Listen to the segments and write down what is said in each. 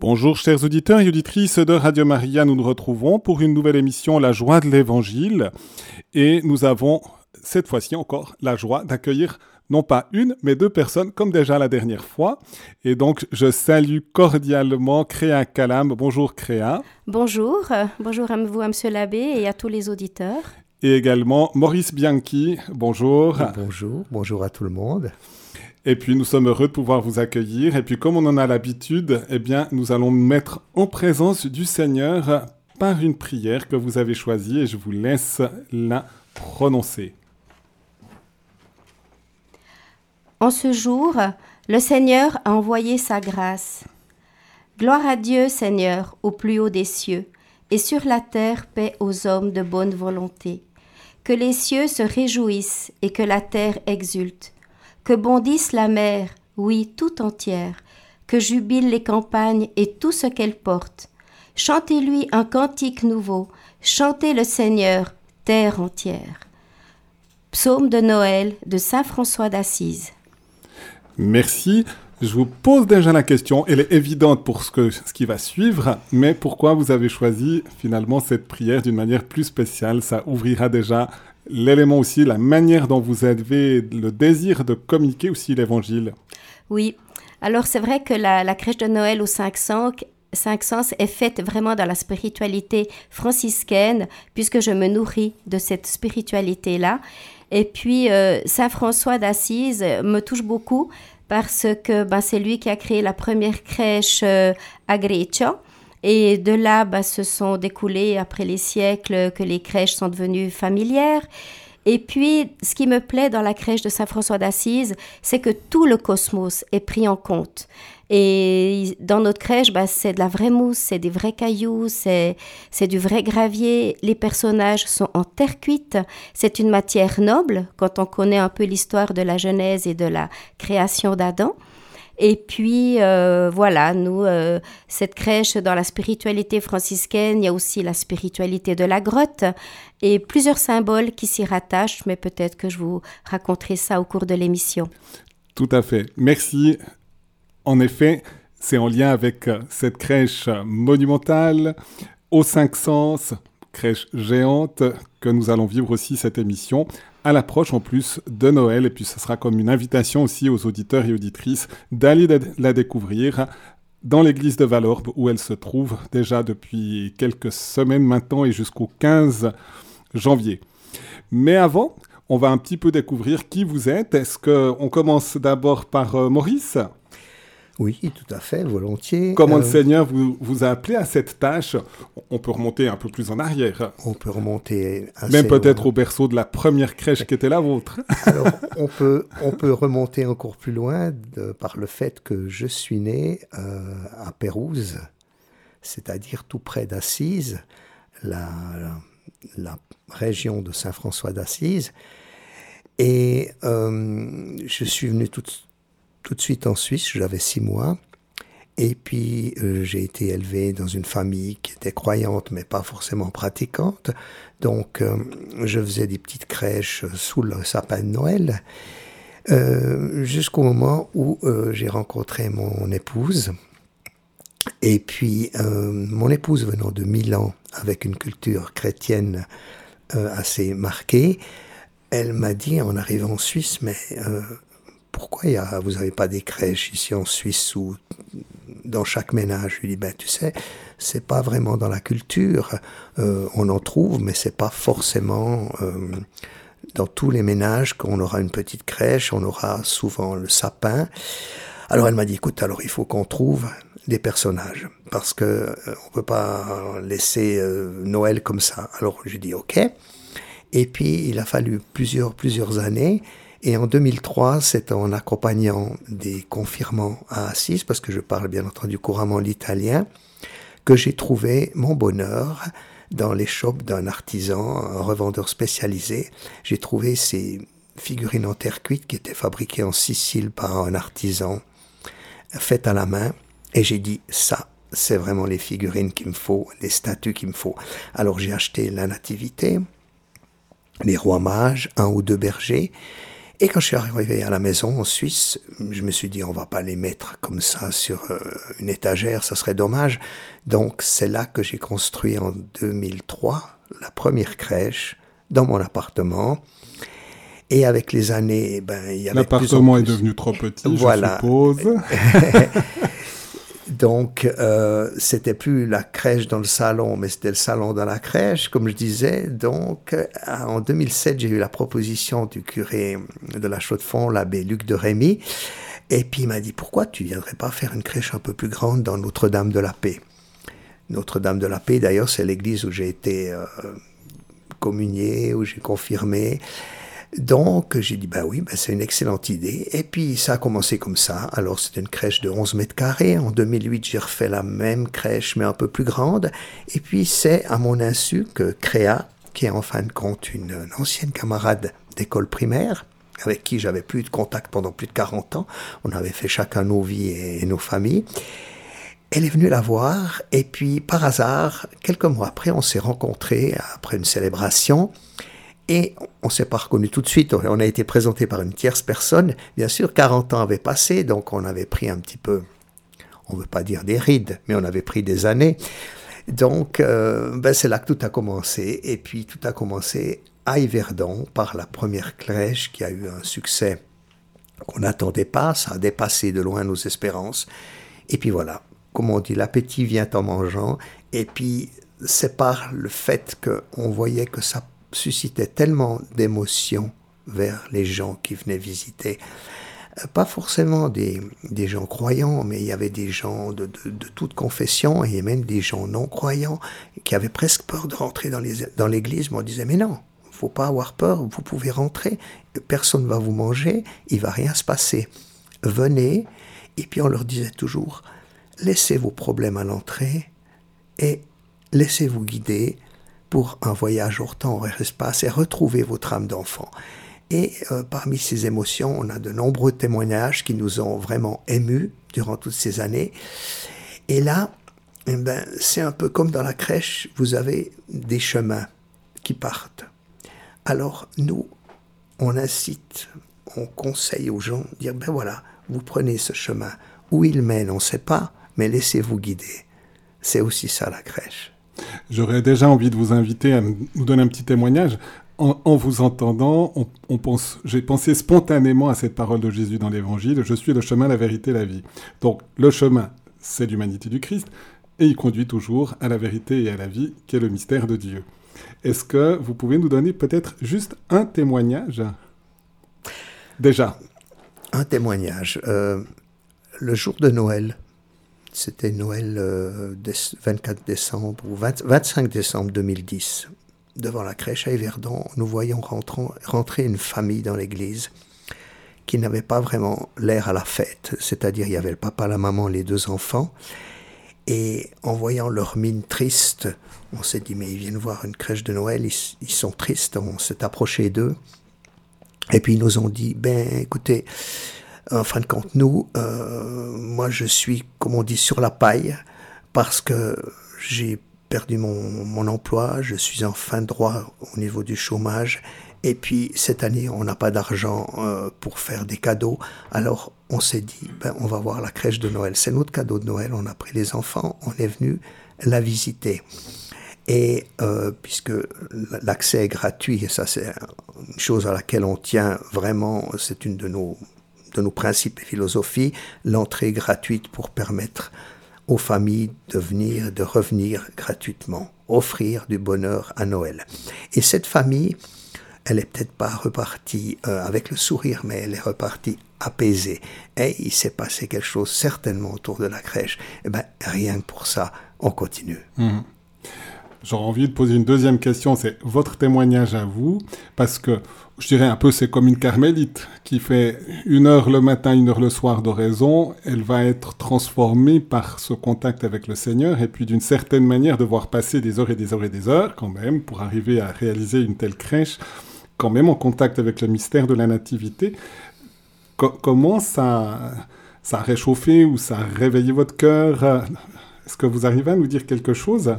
Bonjour chers auditeurs et auditrices de Radio Maria, nous nous retrouvons pour une nouvelle émission La joie de l'Évangile et nous avons cette fois-ci encore la joie d'accueillir non pas une, mais deux personnes, comme déjà la dernière fois. Et donc, je salue cordialement Créa Calam. Bonjour Créa. Bonjour, bonjour à vous, à Monsieur l'abbé, et à tous les auditeurs. Et également Maurice Bianchi. Bonjour. Bonjour, bonjour à tout le monde. Et puis nous sommes heureux de pouvoir vous accueillir. Et puis comme on en a l'habitude, eh bien nous allons mettre en présence du Seigneur par une prière que vous avez choisie et je vous laisse la prononcer. En ce jour, le Seigneur a envoyé sa grâce. Gloire à Dieu, Seigneur, au plus haut des cieux, et sur la terre paix aux hommes de bonne volonté. Que les cieux se réjouissent et que la terre exulte que bondisse la mer, oui, tout entière, que jubilent les campagnes et tout ce qu'elles portent. Chantez-lui un cantique nouveau, chantez le Seigneur, terre entière. Psaume de Noël de Saint François d'Assise. Merci. Je vous pose déjà la question, elle est évidente pour ce, que, ce qui va suivre, mais pourquoi vous avez choisi finalement cette prière d'une manière plus spéciale? Ça ouvrira déjà l'élément aussi, la manière dont vous avez le désir de communiquer aussi l'évangile. Oui, alors c'est vrai que la, crèche de Noël aux 500 Sens est faite vraiment dans la spiritualité franciscaine, puisque je me nourris de cette spiritualité-là. Et puis, euh, Saint François d'Assise me touche beaucoup parce que ben, c'est lui qui a créé la première crèche euh, à Greccio. Et de là, bah, se sont découlés après les siècles que les crèches sont devenues familières. Et puis, ce qui me plaît dans la crèche de Saint François d'Assise, c'est que tout le cosmos est pris en compte. Et dans notre crèche, bah, c'est de la vraie mousse, c'est des vrais cailloux, c'est, c'est du vrai gravier. Les personnages sont en terre cuite. C'est une matière noble quand on connaît un peu l'histoire de la Genèse et de la création d'Adam. Et puis, euh, voilà, nous, euh, cette crèche dans la spiritualité franciscaine, il y a aussi la spiritualité de la grotte et plusieurs symboles qui s'y rattachent, mais peut-être que je vous raconterai ça au cours de l'émission. Tout à fait. Merci. En effet, c'est en lien avec euh, cette crèche monumentale aux cinq sens, crèche géante, que nous allons vivre aussi cette émission à l'approche en plus de Noël. Et puis ce sera comme une invitation aussi aux auditeurs et auditrices d'aller la découvrir dans l'église de Valorbe où elle se trouve déjà depuis quelques semaines maintenant et jusqu'au 15 janvier. Mais avant, on va un petit peu découvrir qui vous êtes. Est-ce qu'on commence d'abord par euh, Maurice? Oui, tout à fait, volontiers. Comment le euh, Seigneur vous, vous, a appelé à cette tâche On peut remonter un peu plus en arrière. On peut remonter assez Même peut-être au berceau de la première crèche qui était la vôtre. Alors, on peut, on peut remonter encore plus loin par le fait que je suis né euh, à Pérouse, c'est-à-dire tout près d'Assise, la, la, région de Saint-François d'Assise. Et euh, je suis venu tout, tout de suite en Suisse, j'avais six mois. Et puis euh, j'ai été élevé dans une famille qui était croyante mais pas forcément pratiquante. Donc euh, je faisais des petites crèches sous le sapin de Noël euh, jusqu'au moment où j'ai rencontré mon épouse. Et puis mon épouse venant de Milan avec une culture chrétienne assez marquée, elle m'a dit en arrivant en Suisse mais pourquoi vous n'avez pas des crèches ici en Suisse ou dans chaque ménage Je lui dis, ben tu sais, c'est pas vraiment dans la culture. Euh, on en trouve, mais c'est pas forcément euh, dans tous les ménages qu'on aura une petite crèche. On aura souvent le sapin. Alors elle m'a dit, écoute, alors il faut qu'on trouve des personnages parce que euh, on peut pas laisser Noël comme ça. Alors j'ai dit, ok. Et puis il a fallu plusieurs plusieurs années et en 2003, c'est en accompagnant des confirmants à Assise, parce que je parle bien entendu couramment l'italien, que j'ai trouvé mon bonheur dans les shops d'un artisan, un revendeur spécialisé. J'ai trouvé ces figurines en terre cuite qui étaient fabriquées en Sicile par un artisan, faites à la main. Et j'ai dit, ça, c'est vraiment les figurines qu'il me faut, les statues qu'il me faut. Alors j'ai acheté la nativité, les rois mages, un ou deux bergers, Et quand je suis arrivé à la maison en Suisse, je me suis dit on va pas les mettre comme ça sur euh, une étagère, ça serait dommage. Donc c'est là que j'ai construit en 2003 la première crèche dans mon appartement. Et avec les années, ben, il y avait L'appartement est devenu trop petit, voilà. je suppose. Donc, euh, c'était plus la crèche dans le salon, mais c'était le salon dans la crèche, comme je disais. Donc, euh, en 2007, j'ai eu la proposition du curé de la Chaux-de-Fonds, l'abbé Luc de Rémy. Et puis, il m'a dit, pourquoi tu viendrais pas faire une crèche un peu plus grande dans Notre-Dame de la Paix? Notre-Dame de la Paix, d'ailleurs, c'est l'église où j'ai été euh, communié, où j'ai confirmé. Donc j'ai dit, bah oui, bah c'est une excellente idée. Et puis ça a commencé comme ça. Alors c'était une crèche de 11 mètres carrés. En 2008, j'ai refait la même crèche, mais un peu plus grande. Et puis c'est à mon insu que Créa, qui est en fin de compte une, ancienne camarade d'école primaire, avec qui j'avais plus de contact pendant plus de 40 ans, on avait fait chacun nos vies et nos familles. Elle est venue la voir et puis par hasard, quelques mois après, on s'est rencontrés après une célébration. Et on ne s'est pas reconnu tout de suite. On a été présenté par une tierce personne. Bien sûr, 40 ans avaient passé, donc on avait pris un petit peu, on ne veut pas dire des rides, mais on avait pris des années. Donc, euh, ben c'est là que tout a commencé. Et puis, tout a commencé à Yverdon par la première crèche qui a eu un succès qu'on n'attendait pas. Ça a dépassé de loin nos espérances. Et puis voilà, comme on dit, l'appétit vient en mangeant. Et puis, c'est par le fait qu'on voyait que ça suscitait tellement d'émotions vers les gens qui venaient visiter. Euh, pas forcément des, gens croyants, mais il y avait des gens de, de, de toute confession et même des gens non croyants qui avaient presque peur de rentrer dans l'église. Mais on disait, mais non, faut pas avoir peur, vous pouvez rentrer, personne ne va vous manger, il va rien se passer. Venez, et puis on leur disait toujours, laissez vos problèmes à l'entrée et laissez-vous guider pour un voyage hors temps, hors espace et retrouver votre âme d'enfant. Et euh, parmi ces émotions, on a de nombreux témoignages qui nous ont vraiment émus durant toutes ces années. Et là, eh ben, c'est un peu comme dans la crèche, vous avez des chemins qui partent. Alors nous, on incite, on conseille aux gens dire, ben voilà, vous prenez ce chemin. Où il mène, on ne sait pas, mais laissez-vous guider. C'est aussi ça la crèche. J'aurais déjà envie de vous inviter à nous donner un petit témoignage. En, vous entendant, on, pense, j'ai pensé spontanément à cette parole de Jésus dans l'Évangile, je suis le chemin, la vérité, la vie. Donc le chemin, c'est l'humanité du Christ, et il conduit toujours à la vérité et à la vie, qui est le mystère de Dieu. Est-ce que vous pouvez nous donner peut-être juste un témoignage? Déjà. Un témoignage. Euh, le jour de Noël, c'était Noël 24 euh, décembre ou 25 décembre 2010. Devant la crèche à Yverdon, nous voyons rentrer une famille dans l'église qui n'avait pas vraiment l'air à la fête. C'est-à-dire, il y avait le papa, la maman, les deux enfants. Et en voyant leur mine triste, on s'est dit, mais ils viennent voir une crèche de Noël, ils, ils sont tristes. On s'est approché d'eux. Et puis ils nous ont dit, ben écoutez, en fin de compte, nous, euh, moi, je suis, comme on dit, sur la paille parce que j'ai perdu mon, mon, emploi, je suis en fin de droit au niveau du chômage, et puis cette année, on n'a pas d'argent euh, pour faire des cadeaux, alors on s'est dit, ben, on va voir la crèche de Noël. C'est notre cadeau de Noël, on a pris les enfants, on est venu la visiter. Et euh, puisque l'accès est gratuit, et ça c'est une chose à laquelle on tient vraiment, c'est une de nos de nos principes et philosophies, l'entrée gratuite pour permettre aux familles de venir, de revenir gratuitement, offrir du bonheur à Noël. Et cette famille, elle est peut-être pas repartie euh, avec le sourire, mais elle est repartie apaisée. Et il s'est passé quelque chose certainement autour de la crèche. Et eh ben rien que pour ça, on continue. Mmh. J'aurais envie de poser une deuxième question, c'est votre témoignage à vous, parce que je dirais un peu c'est comme une carmélite qui fait une heure le matin, une heure le soir d'oraison, elle va être transformée par ce contact avec le Seigneur et puis d'une certaine manière devoir passer des heures et des heures et des heures quand même pour arriver à réaliser une telle crèche, quand même en contact avec le mystère de la nativité. comment ça, ça a réchauffé ou ça a réveillé votre cœur? Est-ce que vous arrivez à nous dire quelque chose?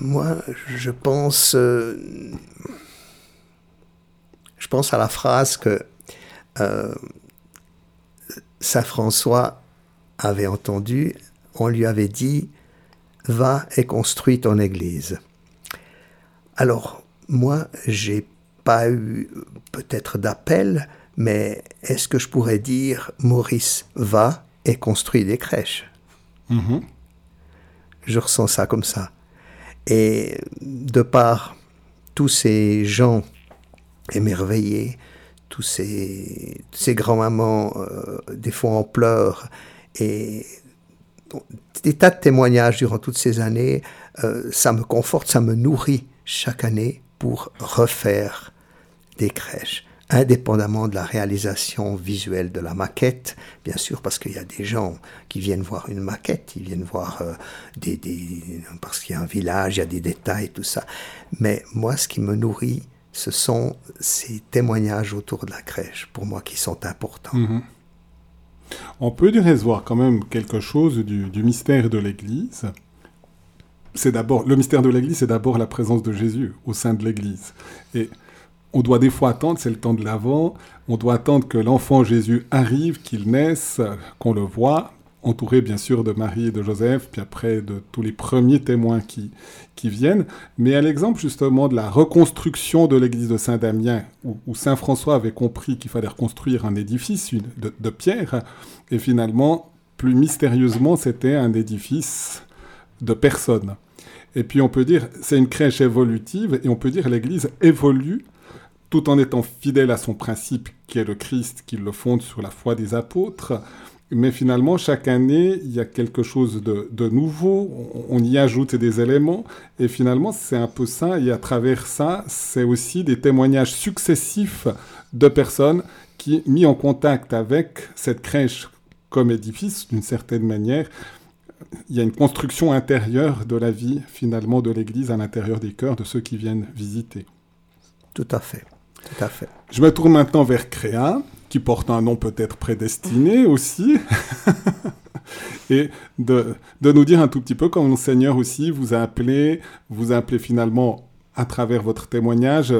Moi, je pense, euh, je pense à la phrase que euh, Saint François avait entendue. On lui avait dit Va et construis ton église. Alors, moi, j'ai pas eu peut-être d'appel, mais est-ce que je pourrais dire Maurice, va et construis des crèches Mhm. Je ressens ça comme ça. Et de par tous ces gens émerveillés, tous ces, grands-mamans, euh, des fois en pleurs, et des tas de témoignages durant toutes ces années, euh, ça me conforte, ça me nourrit chaque année pour refaire des crèches indépendamment de la réalisation visuelle de la maquette, bien sûr, parce qu'il y a des gens qui viennent voir une maquette, ils viennent voir euh, des, parce qu'il y a un village, il y a des détails, tout ça. Mais moi, ce qui me nourrit, ce sont ces témoignages autour de la crèche, pour moi, qui sont importants. Mhm. On peut dire voir quand même quelque chose du, du mystère de l'Église. C'est d'abord le mystère de l'Église, c'est d'abord la présence de Jésus au sein de l'Église. Et on doit des fois attendre, c'est le temps de l'avant, on doit attendre que l'enfant Jésus arrive, qu'il naisse, qu'on le voit, entouré bien sûr de Marie et de Joseph, puis après de tous les premiers témoins qui, qui viennent. Mais à l'exemple justement de la reconstruction de l'église de Saint-Damien, où, où, Saint François avait compris qu'il fallait reconstruire un édifice de, de pierre, et finalement, plus mystérieusement, c'était un édifice de personnes. Et puis on peut dire, c'est une crèche évolutive, et on peut dire l'église évolue tout en étant fidèle à son principe qui est le Christ, qui le fonde sur la foi des apôtres. Mais finalement, chaque année, il y a quelque chose de, de nouveau, on, y ajoute des éléments, et finalement, c'est un peu ça, et à travers ça, c'est aussi des témoignages successifs de personnes qui, mis en contact avec cette crèche comme édifice, d'une certaine manière, il y a une construction intérieure de la vie, finalement, de l'Église à l'intérieur des cœurs de ceux qui viennent visiter. Tout à fait. Tout à fait. Je me tourne maintenant vers Créa, qui porte un nom peut-être prédestiné aussi, et de, de, nous dire un tout petit peu comment le Seigneur aussi vous a appelé, vous a appelé finalement à travers votre témoignage,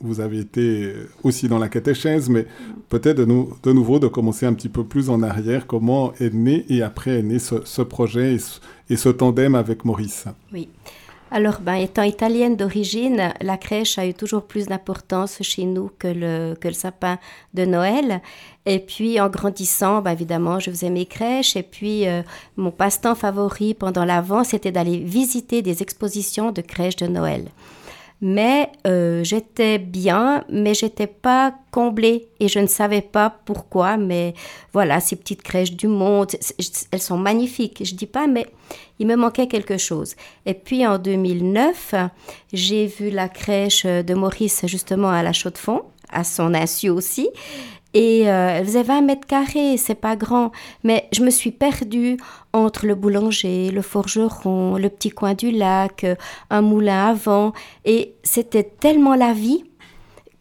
vous avez été aussi dans la catéchèse, mais peut-être de, nou de, nouveau de commencer un petit peu plus en arrière, comment est né et après est né ce, ce projet et ce, et ce tandem avec Maurice? Oui. Alors, ben, étant italienne d'origine, la crèche a eu toujours plus d'importance chez nous que le, que le sapin de Noël. Et puis, en grandissant, ben, évidemment, je faisais mes crèches. Et puis, euh, mon passe-temps favori pendant l'Avent, c'était d'aller visiter des expositions de crèches de Noël. Mais euh, j'étais bien, mais j'étais pas comblée et je ne savais pas pourquoi. Mais voilà, ces petites crèches du monde, elles sont magnifiques. Je dis pas, mais il me manquait quelque chose. Et puis en 2009, j'ai vu la crèche de Maurice justement à la Chaux-de-Fonds, à son insu aussi. Et euh, elle faisait 20 mètres carrés, c'est pas grand. Mais je me suis perdue entre le boulanger, le forgeron, le petit coin du lac, un moulin à vent. Et c'était tellement la vie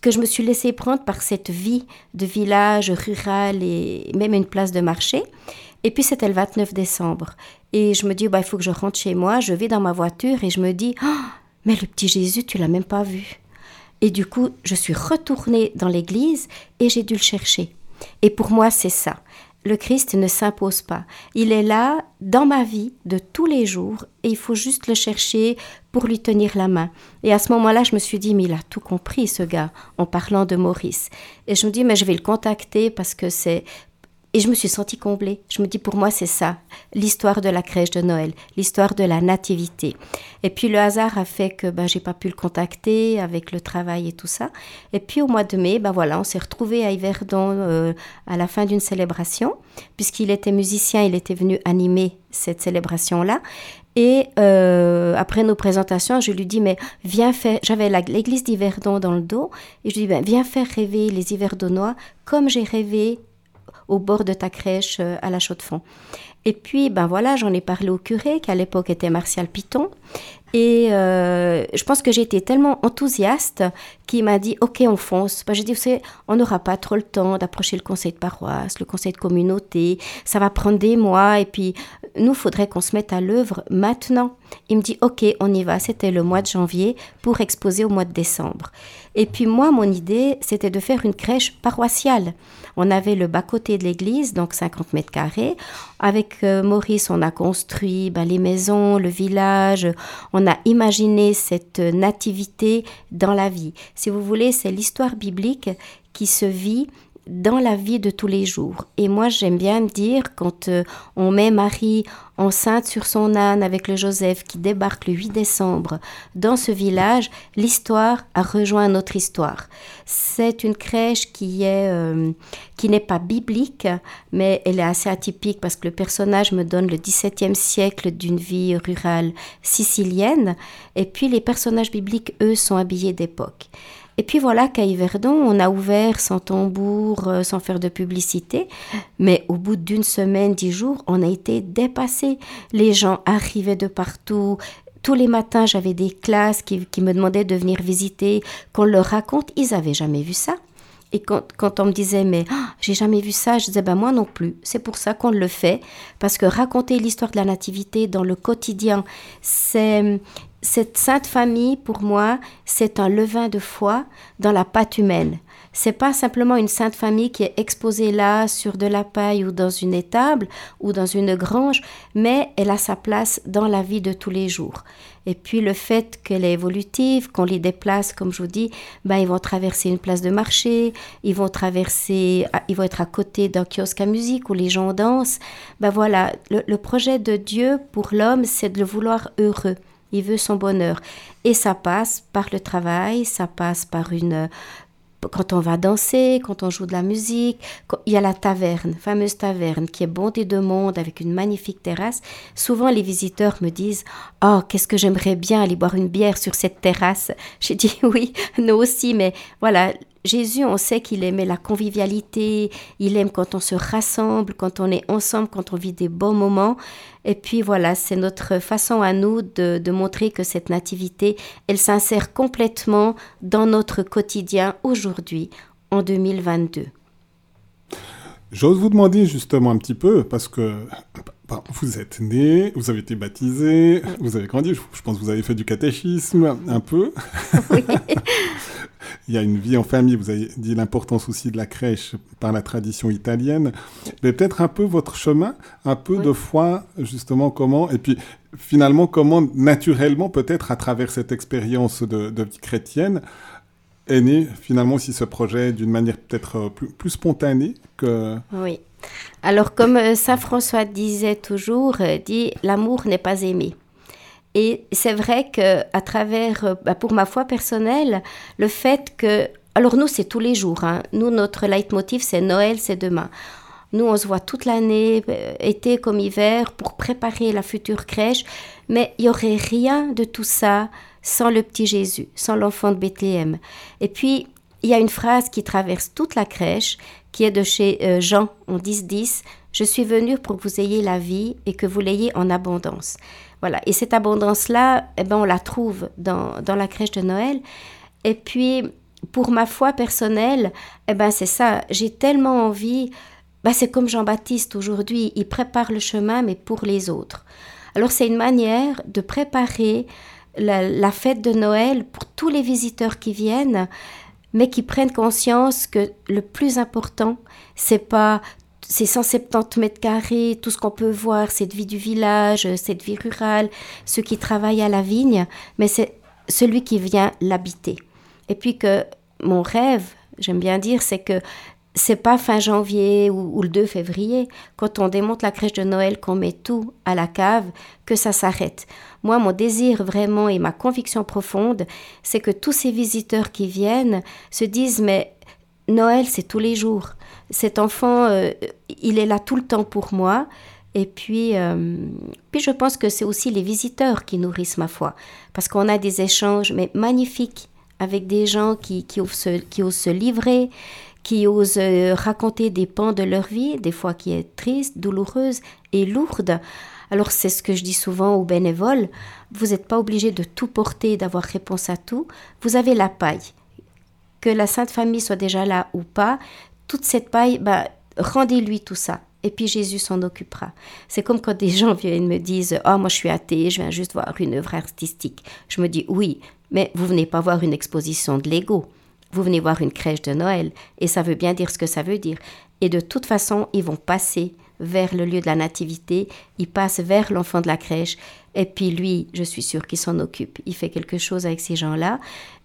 que je me suis laissée prendre par cette vie de village rural et même une place de marché. Et puis c'était le 29 décembre. Et je me dis, bah, il faut que je rentre chez moi. Je vais dans ma voiture et je me dis, oh, mais le petit Jésus, tu l'as même pas vu. Et du coup, je suis retournée dans l'église et j'ai dû le chercher. Et pour moi, c'est ça. Le Christ ne s'impose pas. Il est là dans ma vie de tous les jours et il faut juste le chercher pour lui tenir la main. Et à ce moment-là, je me suis dit, mais il a tout compris, ce gars, en parlant de Maurice. Et je me dis, mais je vais le contacter parce que c'est et je me suis sentie comblée. Je me dis, pour moi, c'est ça, l'histoire de la crèche de Noël, l'histoire de la nativité. Et puis le hasard a fait que ben, j'ai pas pu le contacter avec le travail et tout ça. Et puis au mois de mai, ben voilà, on s'est retrouvés à Yverdon euh, à la fin d'une célébration, puisqu'il était musicien, il était venu animer cette célébration-là. Et euh, après nos présentations, je lui dis, mais viens faire, j'avais l'église d'Yverdon dans le dos, et je lui dis, ben, viens faire rêver les Yverdonois comme j'ai rêvé au bord de ta crèche euh, à la Chaux-de-Fonds. Et puis, ben voilà, j'en ai parlé au curé, qui à l'époque était Martial Piton. Et euh, je pense que j'ai été tellement enthousiaste qu'il m'a dit Ok, on fonce. Bah, j'ai dit on n'aura pas trop le temps d'approcher le conseil de paroisse, le conseil de communauté. Ça va prendre des mois. Et puis, nous, faudrait qu'on se mette à l'œuvre maintenant. Il me dit Ok, on y va. C'était le mois de janvier pour exposer au mois de décembre. Et puis, moi, mon idée, c'était de faire une crèche paroissiale. On avait le bas-côté de l'église, donc 50 mètres carrés. Avec euh, Maurice, on a construit ben, les maisons, le village. On a imaginé cette nativité dans la vie. Si vous voulez, c'est l'histoire biblique qui se vit dans la vie de tous les jours. Et moi, j'aime bien me dire, quand euh, on met Marie enceinte sur son âne avec le Joseph qui débarque le 8 décembre dans ce village, l'histoire a rejoint notre histoire. C'est une crèche qui est euh, qui n'est pas biblique, mais elle est assez atypique parce que le personnage me donne le 17e siècle d'une vie rurale sicilienne, et puis les personnages bibliques, eux, sont habillés d'époque. Et puis voilà qu'à Yverdon, on a ouvert sans tambour, euh, sans faire de publicité. Mais au bout d'une semaine, dix jours, on a été dépassé. Les gens arrivaient de partout. Tous les matins, j'avais des classes qui, me demandaient de venir visiter, qu'on leur raconte. Ils n'avaient jamais vu ça. Et quand, on me disait, mais ah, j'ai jamais vu ça, je disais, ben moi non plus. C'est pour ça qu'on le fait, parce que raconter l'histoire de la nativité dans le quotidien, c'est cette sainte famille, pour moi, c'est un levain de foi dans la pâte humaine. C'est pas simplement une sainte famille qui est exposée là sur de la paille ou dans une étable ou dans une grange, mais elle a sa place dans la vie de tous les jours. Et puis le fait qu'elle est évolutive, qu'on les déplace, comme je vous dis, ben ils vont traverser une place de marché, ils vont traverser, ils vont être à côté d'un kiosque à musique où les gens dansent. Ben voilà, le projet de Dieu pour l'homme, c'est de le vouloir heureux. Il veut son bonheur. Et ça passe par le travail, ça passe par une... Quand on va danser, quand on joue de la musique, il y a la taverne, fameuse taverne, qui est bondée de monde avec une magnifique terrasse. Souvent, les visiteurs me disent Oh, qu'est-ce que j'aimerais bien aller boire une bière sur cette terrasse? J'ai dit Oui, nous aussi, mais voilà, Jésus, on sait qu'il aimait la convivialité, il aime quand on se rassemble, quand on est ensemble, quand on vit des bons moments. Et puis voilà, c'est notre façon à nous de, montrer que cette nativité, elle s'insère complètement dans notre quotidien aujourd'hui, en 2022. J'ose vous demander justement un petit peu, parce que bah, vous êtes né, vous avez été baptisé, vous avez grandi, je pense que vous avez fait du catéchisme un peu. Oui. il y a une vie en famille. Vous avez dit l'importance aussi de la crèche par la tradition italienne. Mais peut-être un peu votre chemin, un peu de foi, justement, comment, et puis finalement, comment naturellement, peut-être à travers cette expérience de, vie chrétienne, est né finalement aussi ce projet d'une manière peut-être euh, plus, plus, spontanée que... Oui. Alors comme euh, Saint François disait toujours, euh, dit l'amour n'est pas aimé. Et c'est vrai que à travers, euh, bah, pour ma foi personnelle, le fait que, alors nous c'est tous les jours, hein. nous notre leitmotiv c'est Noël, c'est demain. Nous on se voit toute l'année, euh, été comme hiver, pour préparer la future crèche, mais il y aurait rien de tout ça sans le petit Jésus, sans l'enfant de Bethléem. Et puis il y a une phrase qui traverse toute la crèche, qui est de chez euh, Jean en 10-10, Je suis venu pour que vous ayez la vie et que vous l'ayez en abondance. Voilà. Et cette abondance-là, eh ben, on la trouve dans, dans, la crèche de Noël. Et puis, pour ma foi personnelle, eh ben, c'est ça. J'ai tellement envie. Ben, c'est comme Jean-Baptiste aujourd'hui. Il prépare le chemin, mais pour les autres. Alors, c'est une manière de préparer la, la, fête de Noël pour tous les visiteurs qui viennent, mais qui prennent conscience que le plus important, c'est pas ces 170 mètres carrés, tout ce qu'on peut voir, cette vie du village, cette vie rurale, ceux qui travaillent à la vigne, mais c'est celui qui vient l'habiter. Et puis que mon rêve, j'aime bien dire, c'est que c'est pas fin janvier ou, le 2 février, quand on démonte la crèche de Noël, qu'on met tout à la cave, que ça s'arrête. Moi, mon désir vraiment et ma conviction profonde, c'est que tous ces visiteurs qui viennent se disent, mais Noël, c'est tous les jours cet enfant, euh, il est là tout le temps pour moi. Et puis, euh, puis je pense que c'est aussi les visiteurs qui nourrissent ma foi, parce qu'on a des échanges mais magnifiques avec des gens qui, osent, se, qui osent se livrer, qui osent euh, raconter des pans de leur vie, des fois qui est triste, douloureuse et lourde. Alors c'est ce que je dis souvent aux bénévoles, vous n'êtes pas obligé de tout porter, d'avoir réponse à tout, vous avez la paille. Que la Sainte Famille soit déjà là ou pas, toute cette paille, bah, rendez-lui tout ça. Et puis Jésus s'en occupera. C'est comme quand des gens viennent me disent Oh, moi je suis athée, je viens juste voir une œuvre artistique. Je me dis Oui, mais vous venez pas voir une exposition de Lego. Vous venez voir une crèche de Noël. Et ça veut bien dire ce que ça veut dire. Et de toute façon, ils vont passer vers le lieu de la nativité, ils passent vers l'enfant de la crèche. Et puis lui, je suis sûre qu'il s'en occupe. Il fait quelque chose avec ces gens-là.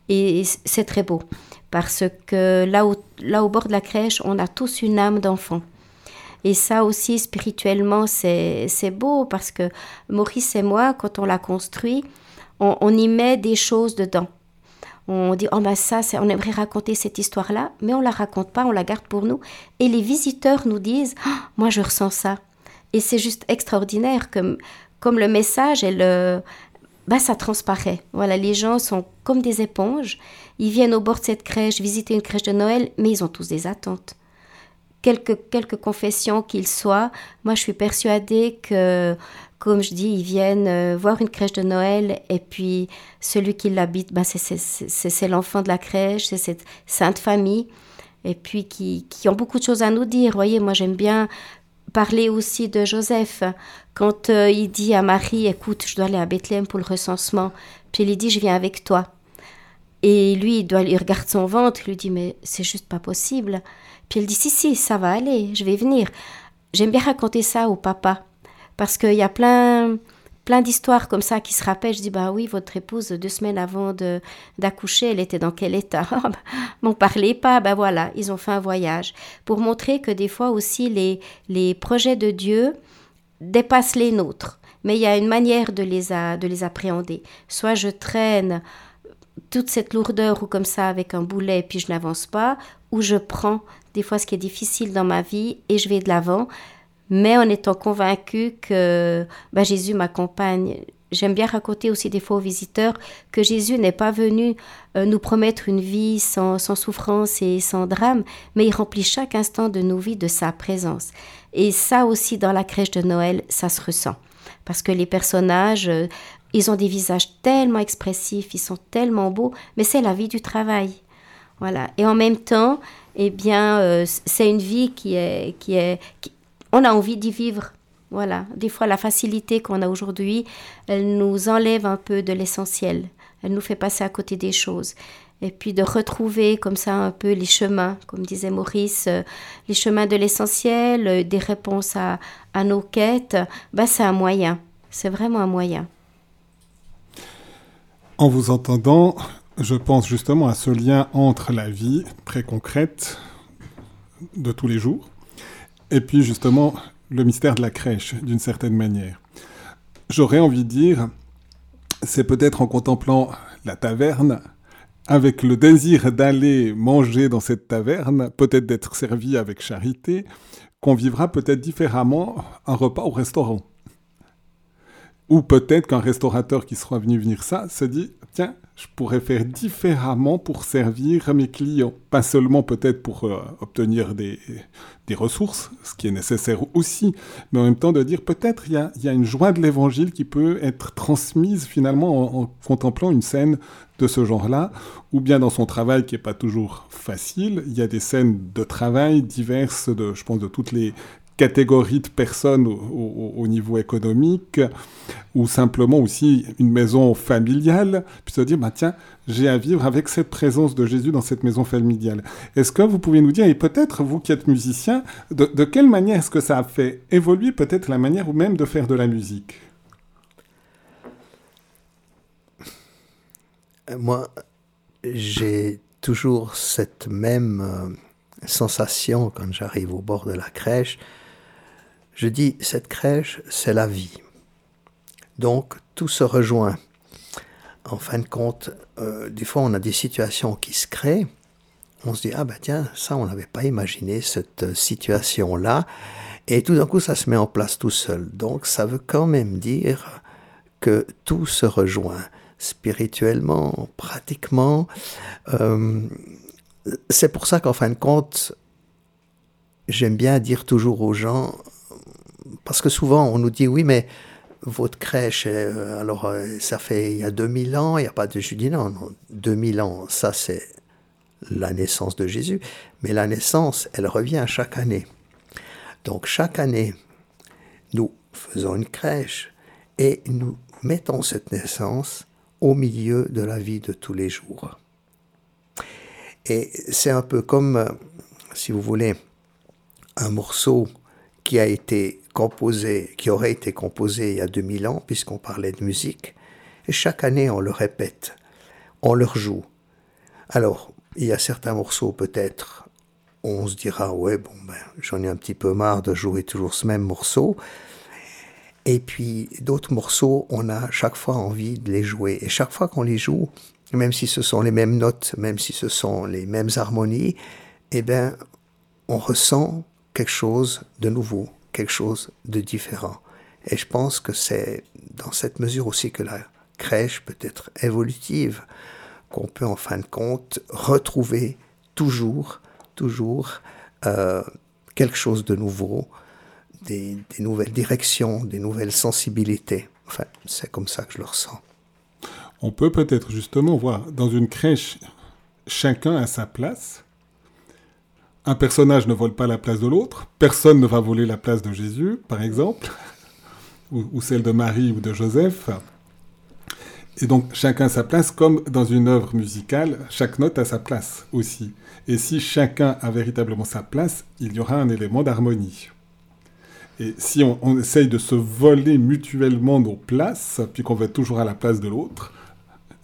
Et c'est très beau. Parce que là, là au bord de la crèche, on a tous une âme d'enfant. Et ça aussi, spirituellement, c'est beau parce que Maurice et moi, quand on l'a construit, on, y met des choses dedans. On dit, oh ben ça, on aimerait raconter cette histoire-là, mais on la raconte pas, on la garde pour nous. Et les visiteurs nous disent, oh, moi je ressens ça. Et c'est juste extraordinaire, comme, comme le message et le, bah, ça transparaît. Voilà, les gens sont comme des éponges. Ils viennent au bord de cette crèche, visiter une crèche de Noël, mais ils ont tous des attentes quelque, confession qu'il soit, moi je suis persuadée que, comme je dis, ils viennent euh, voir une crèche de Noël et puis celui qui l'habite, ben c'est l'enfant de la crèche, c'est cette sainte famille et puis qui, qui, ont beaucoup de choses à nous dire. Vous voyez, moi j'aime bien parler aussi de Joseph. Quand euh, il dit à Marie, écoute, je dois aller à Bethléem pour le recensement, puis il dit, je viens avec toi. Et lui, il, doit, il regarde son ventre, il lui dit, mais c'est juste pas possible. Puis elle dit si, si, ça va aller, je vais venir. J'aime bien raconter ça au papa, parce qu'il y a plein, plein d'histoires comme ça qui se rappellent. Je dis, bah oui, votre épouse, deux semaines avant d'accoucher, elle était dans quel état? Oh, bah, M'en parlez pas, ben voilà, ils ont fait un voyage. Pour montrer que des fois aussi, les, les projets de Dieu dépassent les nôtres. Mais il y a une manière de les, de les appréhender. Soit je traîne toute cette lourdeur ou comme ça avec un boulet et puis je n'avance pas, ou je prends des fois ce qui est difficile dans ma vie et je vais de l'avant, mais en étant convaincu que bah, Jésus m'accompagne. J'aime bien raconter aussi des fois aux visiteurs que Jésus n'est pas venu euh, nous promettre une vie sans, souffrance et sans drame, mais il remplit chaque instant de nos vies de sa présence. Et ça aussi, dans la crèche de Noël, ça se ressent. Parce que les personnages, euh, ils ont des visages tellement expressifs, ils sont tellement beaux, mais c'est la vie du travail. Voilà. Et en même temps, eh bien, euh, c'est une vie qui est, qui est, on a envie d'y vivre. Voilà. Des fois, la facilité qu'on a aujourd'hui, elle nous enlève un peu de l'essentiel. Elle nous fait passer à côté des choses. Et puis de retrouver comme ça un peu les chemins, comme disait Maurice, euh, les chemins de l'essentiel, euh, des réponses à, à nos quêtes, bah, c'est un moyen. C'est vraiment un moyen. En vous entendant, je pense justement à ce lien entre la vie très concrète de tous les jours et puis justement le mystère de la crèche d'une certaine manière. J'aurais envie de dire, c'est peut-être en contemplant la taverne, avec le désir d'aller manger dans cette taverne, peut-être d'être servi avec charité, qu'on vivra peut-être différemment un repas au restaurant. Ou peut-être qu'un restaurateur qui sera venu venir ça se dit, tiens, je pourrais faire différemment pour servir mes clients. Pas seulement peut-être pour euh, obtenir des, des, ressources, ce qui est nécessaire aussi, mais en même temps de dire peut-être il y, y a, une joie de l'évangile qui peut être transmise finalement en, contemplant une scène de ce genre-là, ou bien dans son travail qui n'est pas toujours facile. Il y a des scènes de travail diverses, de, je pense, de toutes les catégorie de personnes au, niveau économique, ou simplement aussi une maison familiale, puis se dire, bah tiens, j'ai à vivre avec cette présence de Jésus dans cette maison familiale. Est-ce que vous pouvez nous dire, et peut-être vous qui êtes musicien, de, de quelle manière est-ce que ça a fait évoluer peut-être la manière ou même de faire de la musique? Moi, j'ai toujours cette même euh, sensation quand j'arrive au bord de la crèche je dis, cette crèche, c'est la vie. Donc, tout se rejoint. En fin de compte, euh, des fois, on a des situations qui se créent. On se dit, ah ben tiens, ça, on n'avait pas imaginé cette euh, situation-là. Et tout d'un coup, ça se met en place tout seul. Donc, ça veut quand même dire que tout se rejoint spirituellement, pratiquement. Euh, c'est pour ça qu'en fin de compte, j'aime bien dire toujours aux gens, parce que souvent on nous dit oui, mais votre crèche, euh, alors ça fait il y a 2000 ans, il n'y a pas de... Je dis non, non, 2000 ans, ça c'est la naissance de Jésus, mais la naissance, elle revient chaque année. Donc chaque année, nous faisons une crèche et nous mettons cette naissance au milieu de la vie de tous les jours. Et c'est un peu comme, euh, si vous voulez, un morceau qui a été composé, qui aurait été composé il y a 2000 ans, puisqu'on parlait de musique, et chaque année on le répète, on le rejoue. Alors, il y a certains morceaux peut-être, on se dira, ouais, bon, ben, j'en ai un petit peu marre de jouer toujours ce même morceau. Et puis d'autres morceaux, on a chaque fois envie de les jouer. Et chaque fois qu'on les joue, même si ce sont les mêmes notes, même si ce sont les mêmes harmonies, eh bien, on ressent quelque chose de nouveau, quelque chose de différent. Et je pense que c'est dans cette mesure aussi que la crèche peut être évolutive, qu'on peut en fin de compte retrouver toujours, toujours euh, quelque chose de nouveau, des, des, nouvelles directions, des nouvelles sensibilités. Enfin, c'est comme ça que je le ressens. On peut peut-être justement voir dans une crèche, chacun a sa place. Un personnage ne vole pas la place de l'autre. Personne ne va voler la place de Jésus, par exemple, ou, celle de Marie ou de Joseph. Et donc chacun sa place, comme dans une œuvre musicale, chaque note a sa place aussi. Et si chacun a véritablement sa place, il y aura un élément d'harmonie. Et si on, on, essaye de se voler mutuellement nos places, puis qu'on va toujours à la place de l'autre,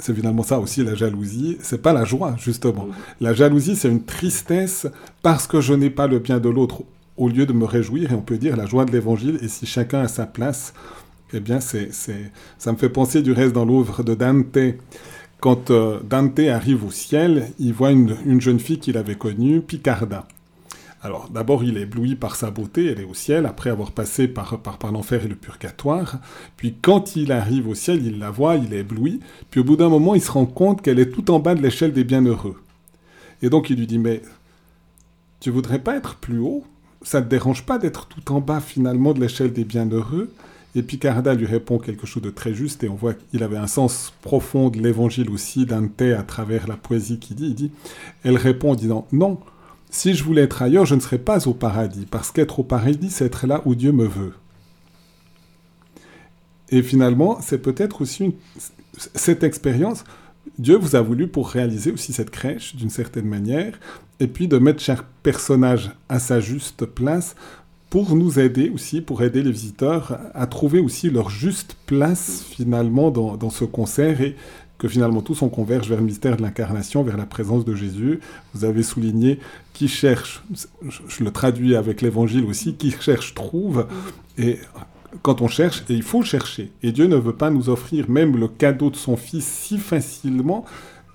c'est finalement ça aussi la jalousie. C'est pas la joie, justement. La jalousie, c'est une tristesse parce que je n'ai pas le bien de l'autre au lieu de me réjouir. Et on peut dire la joie de l'évangile. Et si chacun a sa place, eh bien, c'est, c'est, ça me fait penser du reste dans l'œuvre de Dante. Quand euh, Dante arrive au ciel, il voit une, une jeune fille qu'il avait connue, Picarda. Alors d'abord il est ébloui par sa beauté, elle est au ciel, après avoir passé par, par, l'enfer et le purgatoire. Puis quand il arrive au ciel, il la voit, il est ébloui. Puis au bout d'un moment, il se rend compte qu'elle est tout en bas de l'échelle des bienheureux. Et donc il lui dit, mais tu voudrais pas être plus haut? Ça te dérange pas d'être tout en bas finalement de l'échelle des bienheureux? Et Picarda lui répond quelque chose de très juste, et on voit qu'il avait un sens profond de l'évangile aussi, Dante, à travers la poésie qu'il dit. Il dit, elle répond en disant, non, si je voulais être ailleurs, je ne serais pas au paradis, parce qu'être au paradis, c'est être là où Dieu me veut. Et finalement, c'est peut-être aussi cette expérience. Dieu vous a voulu pour réaliser aussi cette crèche d'une certaine manière, et puis de mettre chaque personnage à sa juste place pour nous aider aussi, pour aider les visiteurs à trouver aussi leur juste place finalement dans, ce concert que finalement tous on converge vers le mystère de l'incarnation, vers la présence de Jésus. Vous avez souligné qui cherche, je le traduis avec l'évangile aussi, qui cherche trouve. Et quand on cherche, et il faut chercher. Et Dieu ne veut pas nous offrir même le cadeau de son Fils si facilement.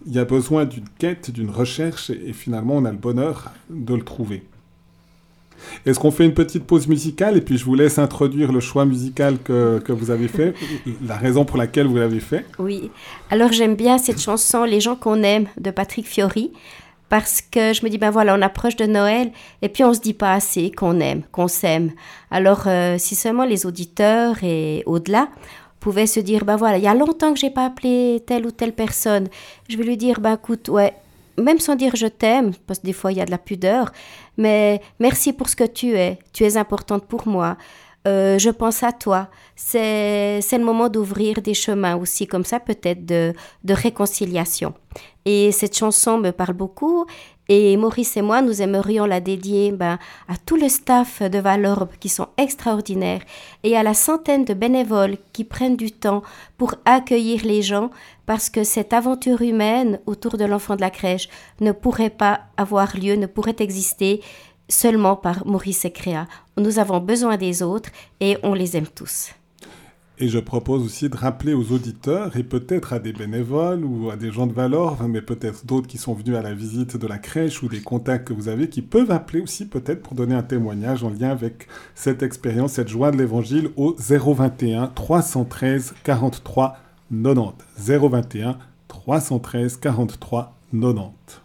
Il y a besoin d'une quête, d'une recherche, et finalement on a le bonheur de le trouver. Est-ce qu'on fait une petite pause musicale et puis je vous laisse introduire le choix musical que, que vous avez fait, la raison pour laquelle vous l'avez fait? Oui, alors j'aime bien cette chanson Les gens qu'on aime de Patrick Fiori parce que je me dis, ben voilà, on approche de Noël et puis on se dit pas assez qu'on aime, qu'on s'aime. Alors euh, si seulement les auditeurs et au-delà pouvaient se dire, ben voilà, il y a longtemps que j'ai pas appelé telle ou telle personne, je vais lui dire, ben écoute, ouais, même sans dire je t'aime, parce que des fois il y a de la pudeur, mais merci pour ce que tu es, tu es importante pour moi, euh, je pense à toi. C'est le moment d'ouvrir des chemins aussi, comme ça peut-être de, de réconciliation. Et cette chanson me parle beaucoup et Maurice et moi, nous aimerions la dédier ben, à tout le staff de Valorbe qui sont extraordinaires et à la centaine de bénévoles qui prennent du temps pour accueillir les gens parce que cette aventure humaine autour de l'enfant de la crèche ne pourrait pas avoir lieu, ne pourrait exister seulement par Maurice et Créa. Nous avons besoin des autres et on les aime tous. Et je propose aussi de rappeler aux auditeurs et peut-être à des bénévoles ou à des gens de valeur, mais peut-être d'autres qui sont venus à la visite de la crèche ou des contacts que vous avez qui peuvent appeler aussi peut-être pour donner un témoignage en lien avec cette expérience, cette joie de l'évangile au 021 313 43 90. 021 313 43 90.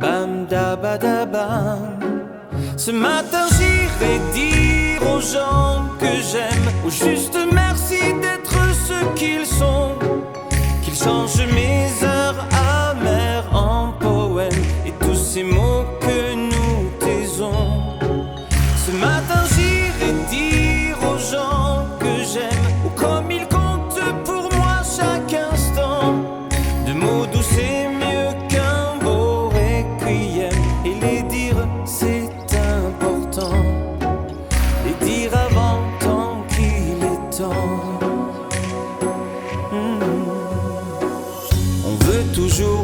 Bam da. Ce matin, j'irai dire aux gens que j'aime, ou juste merci d'être ce qu'ils sont, qu'ils changent mes heures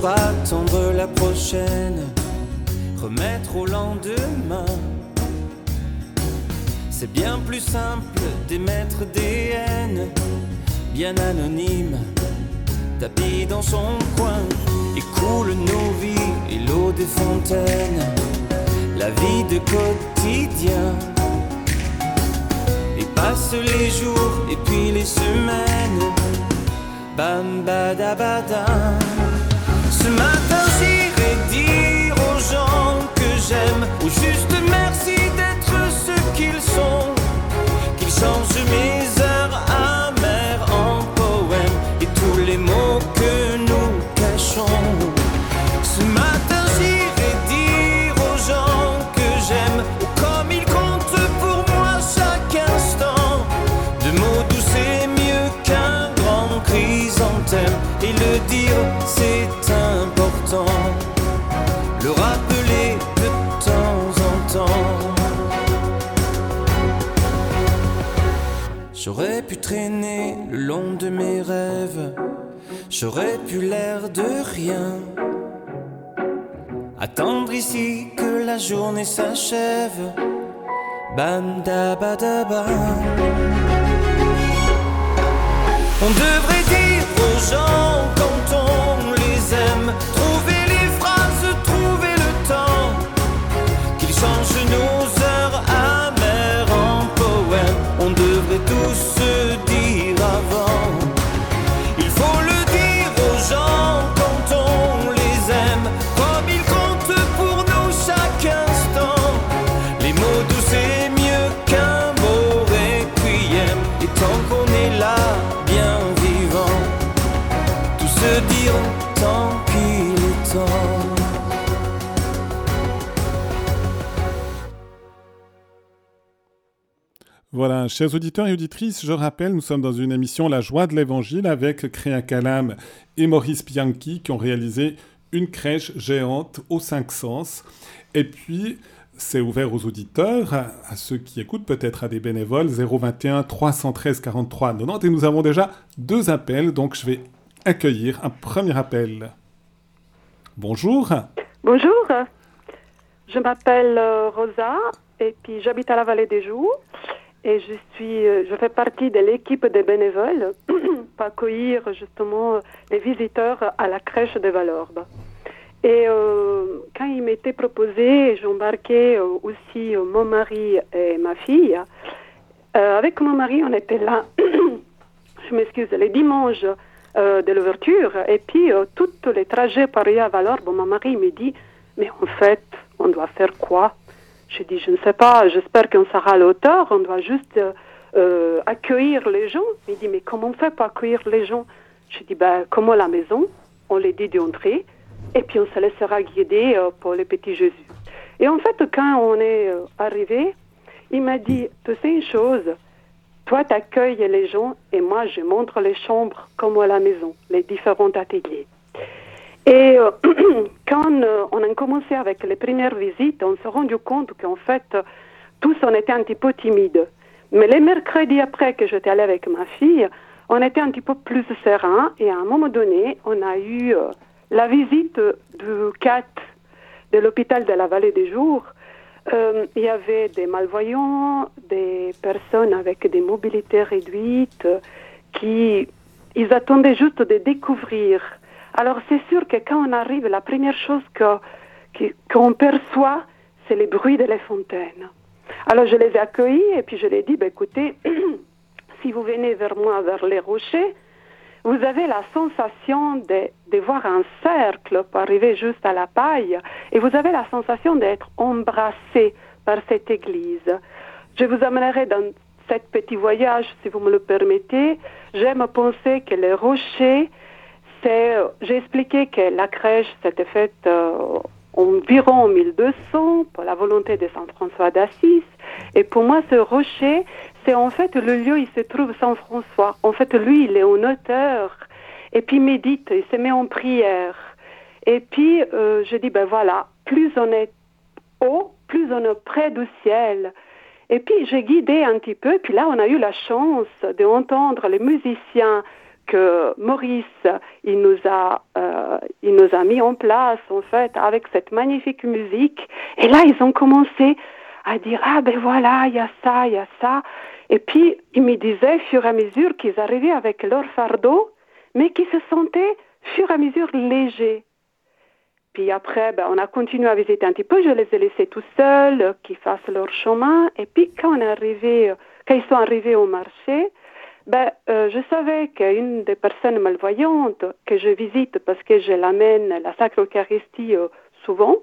attendre la prochaine, remettre au lendemain. C'est bien plus simple d'émettre des haines, bien anonymes, tapis dans son coin, et coule nos vies et l'eau des fontaines, la vie de quotidien. Et passent les jours et puis les semaines, bam badabadam. Ce matin j'irai dire aux gens que j'aime, ou juste merci d'être ce qu'ils sont, qu'ils changent mes heures amères en poèmes et tous les mots que nous cachons. Ce matin j'irai dire aux gens que j'aime, ou comme ils comptent pour moi chaque instant, de mots doux c'est mieux qu'un grand chrysanthème, et le dire c'est le rappeler de temps en temps. J'aurais pu traîner le long de mes rêves, j'aurais pu l'air de rien. Attendre ici que la journée s'achève. Bam da ba da bam. On devrait dire aux gens quand on Chers auditeurs et auditrices, je rappelle, nous sommes dans une émission La joie de l'évangile avec Créa Calam et Maurice Bianchi qui ont réalisé une crèche géante aux cinq sens. Et puis, c'est ouvert aux auditeurs, à, ceux qui écoutent, peut-être à des bénévoles, 021 313 43 90. Et nous avons déjà deux appels, donc je vais accueillir un premier appel. Bonjour. Bonjour, je m'appelle euh, Rosa et puis j'habite à la Vallée des Jours et je suis, euh, je fais partie de l'équipe des bénévoles pour accueillir justement les visiteurs à la crèche de Valorbe. Et euh, quand il m'était proposé, j'embarquais euh, aussi euh, mon mari et ma fille. Euh, avec mon mari, on était là, je m'excuse, les dimanches euh, de l'ouverture. Et puis, euh, tous les trajets Paris à Valorbe, mon mari me dit, mais en fait, on doit faire quoi? Je dis, je ne sais pas, j'espère qu'on sera à la hauteur, on doit juste euh, euh, accueillir les gens. Il dit, mais comment on fait pour accueillir les gens? Je dis, ben, comme à la maison, on les dit d'entrer, et puis on se laissera guider euh, pour le petit Jésus. Et en fait, quand on est arrivé, il m'a dit, tu sais une chose, toi tu accueilles les gens et moi je montre les chambres comme à la maison, les différents ateliers. Et quand euh, on a commencé avec les premières visites, on s'est rendu compte qu'en fait, tous on était un petit peu timides. Mais les mercredis après que j'étais allée avec ma fille, on était un petit peu plus serein et à un moment donné, on a eu euh, la visite du CAT de l'hôpital de la Vallée des Jours Euh, il y avait des malvoyants, des personnes avec des mobilités réduites qui ils attendaient juste de découvrir. Alors c'est sûr que quand on arrive, la première chose qu'on perçoit, c'est les bruits de les fontaines. Alors je les ai accueillis et puis je les ai dit, bah, écoutez, si vous venez vers moi, vers les rochers, vous avez la sensation de, de, voir un cercle pour arriver juste à la paille et vous avez la sensation d'être embrassé par cette église. Je vous amènerai dans ce petit voyage, si vous me le permettez. J'aime penser que les rochers, c'est, j'ai expliqué que la crèche s'était faite euh, environ 1200 pour la volonté de Saint François d'Assise. Et pour moi, ce rocher, c'est en fait le lieu où il se trouve Saint François. En fait, lui, il est en hauteur. Et puis il médite, il se met en prière. Et puis, euh, je dis, ben voilà, plus on est haut, plus on est près du ciel. Et puis, j'ai guidé un petit peu. Puis là, on a eu la chance d'entendre les musiciens que Maurice il nous a euh, il nous a mis en place en fait avec cette magnifique musique. Et là ils ont commencé à dire ah ben voilà il y a ça il y a ça. Et puis ils me disaient fur et à mesure qu'ils arrivaient avec leur fardeau mais qu'ils se sentaient fur et à mesure légers. Puis après ben, on a continué à visiter un petit peu je les ai laissés tout seuls qu'ils fassent leur chemin. Et puis quand on est quand ils sont arrivés au marché ben, euh, je savais qu'une des personnes malvoyantes que je visite parce que je l'amène à la Sacre Eucharistie euh, souvent,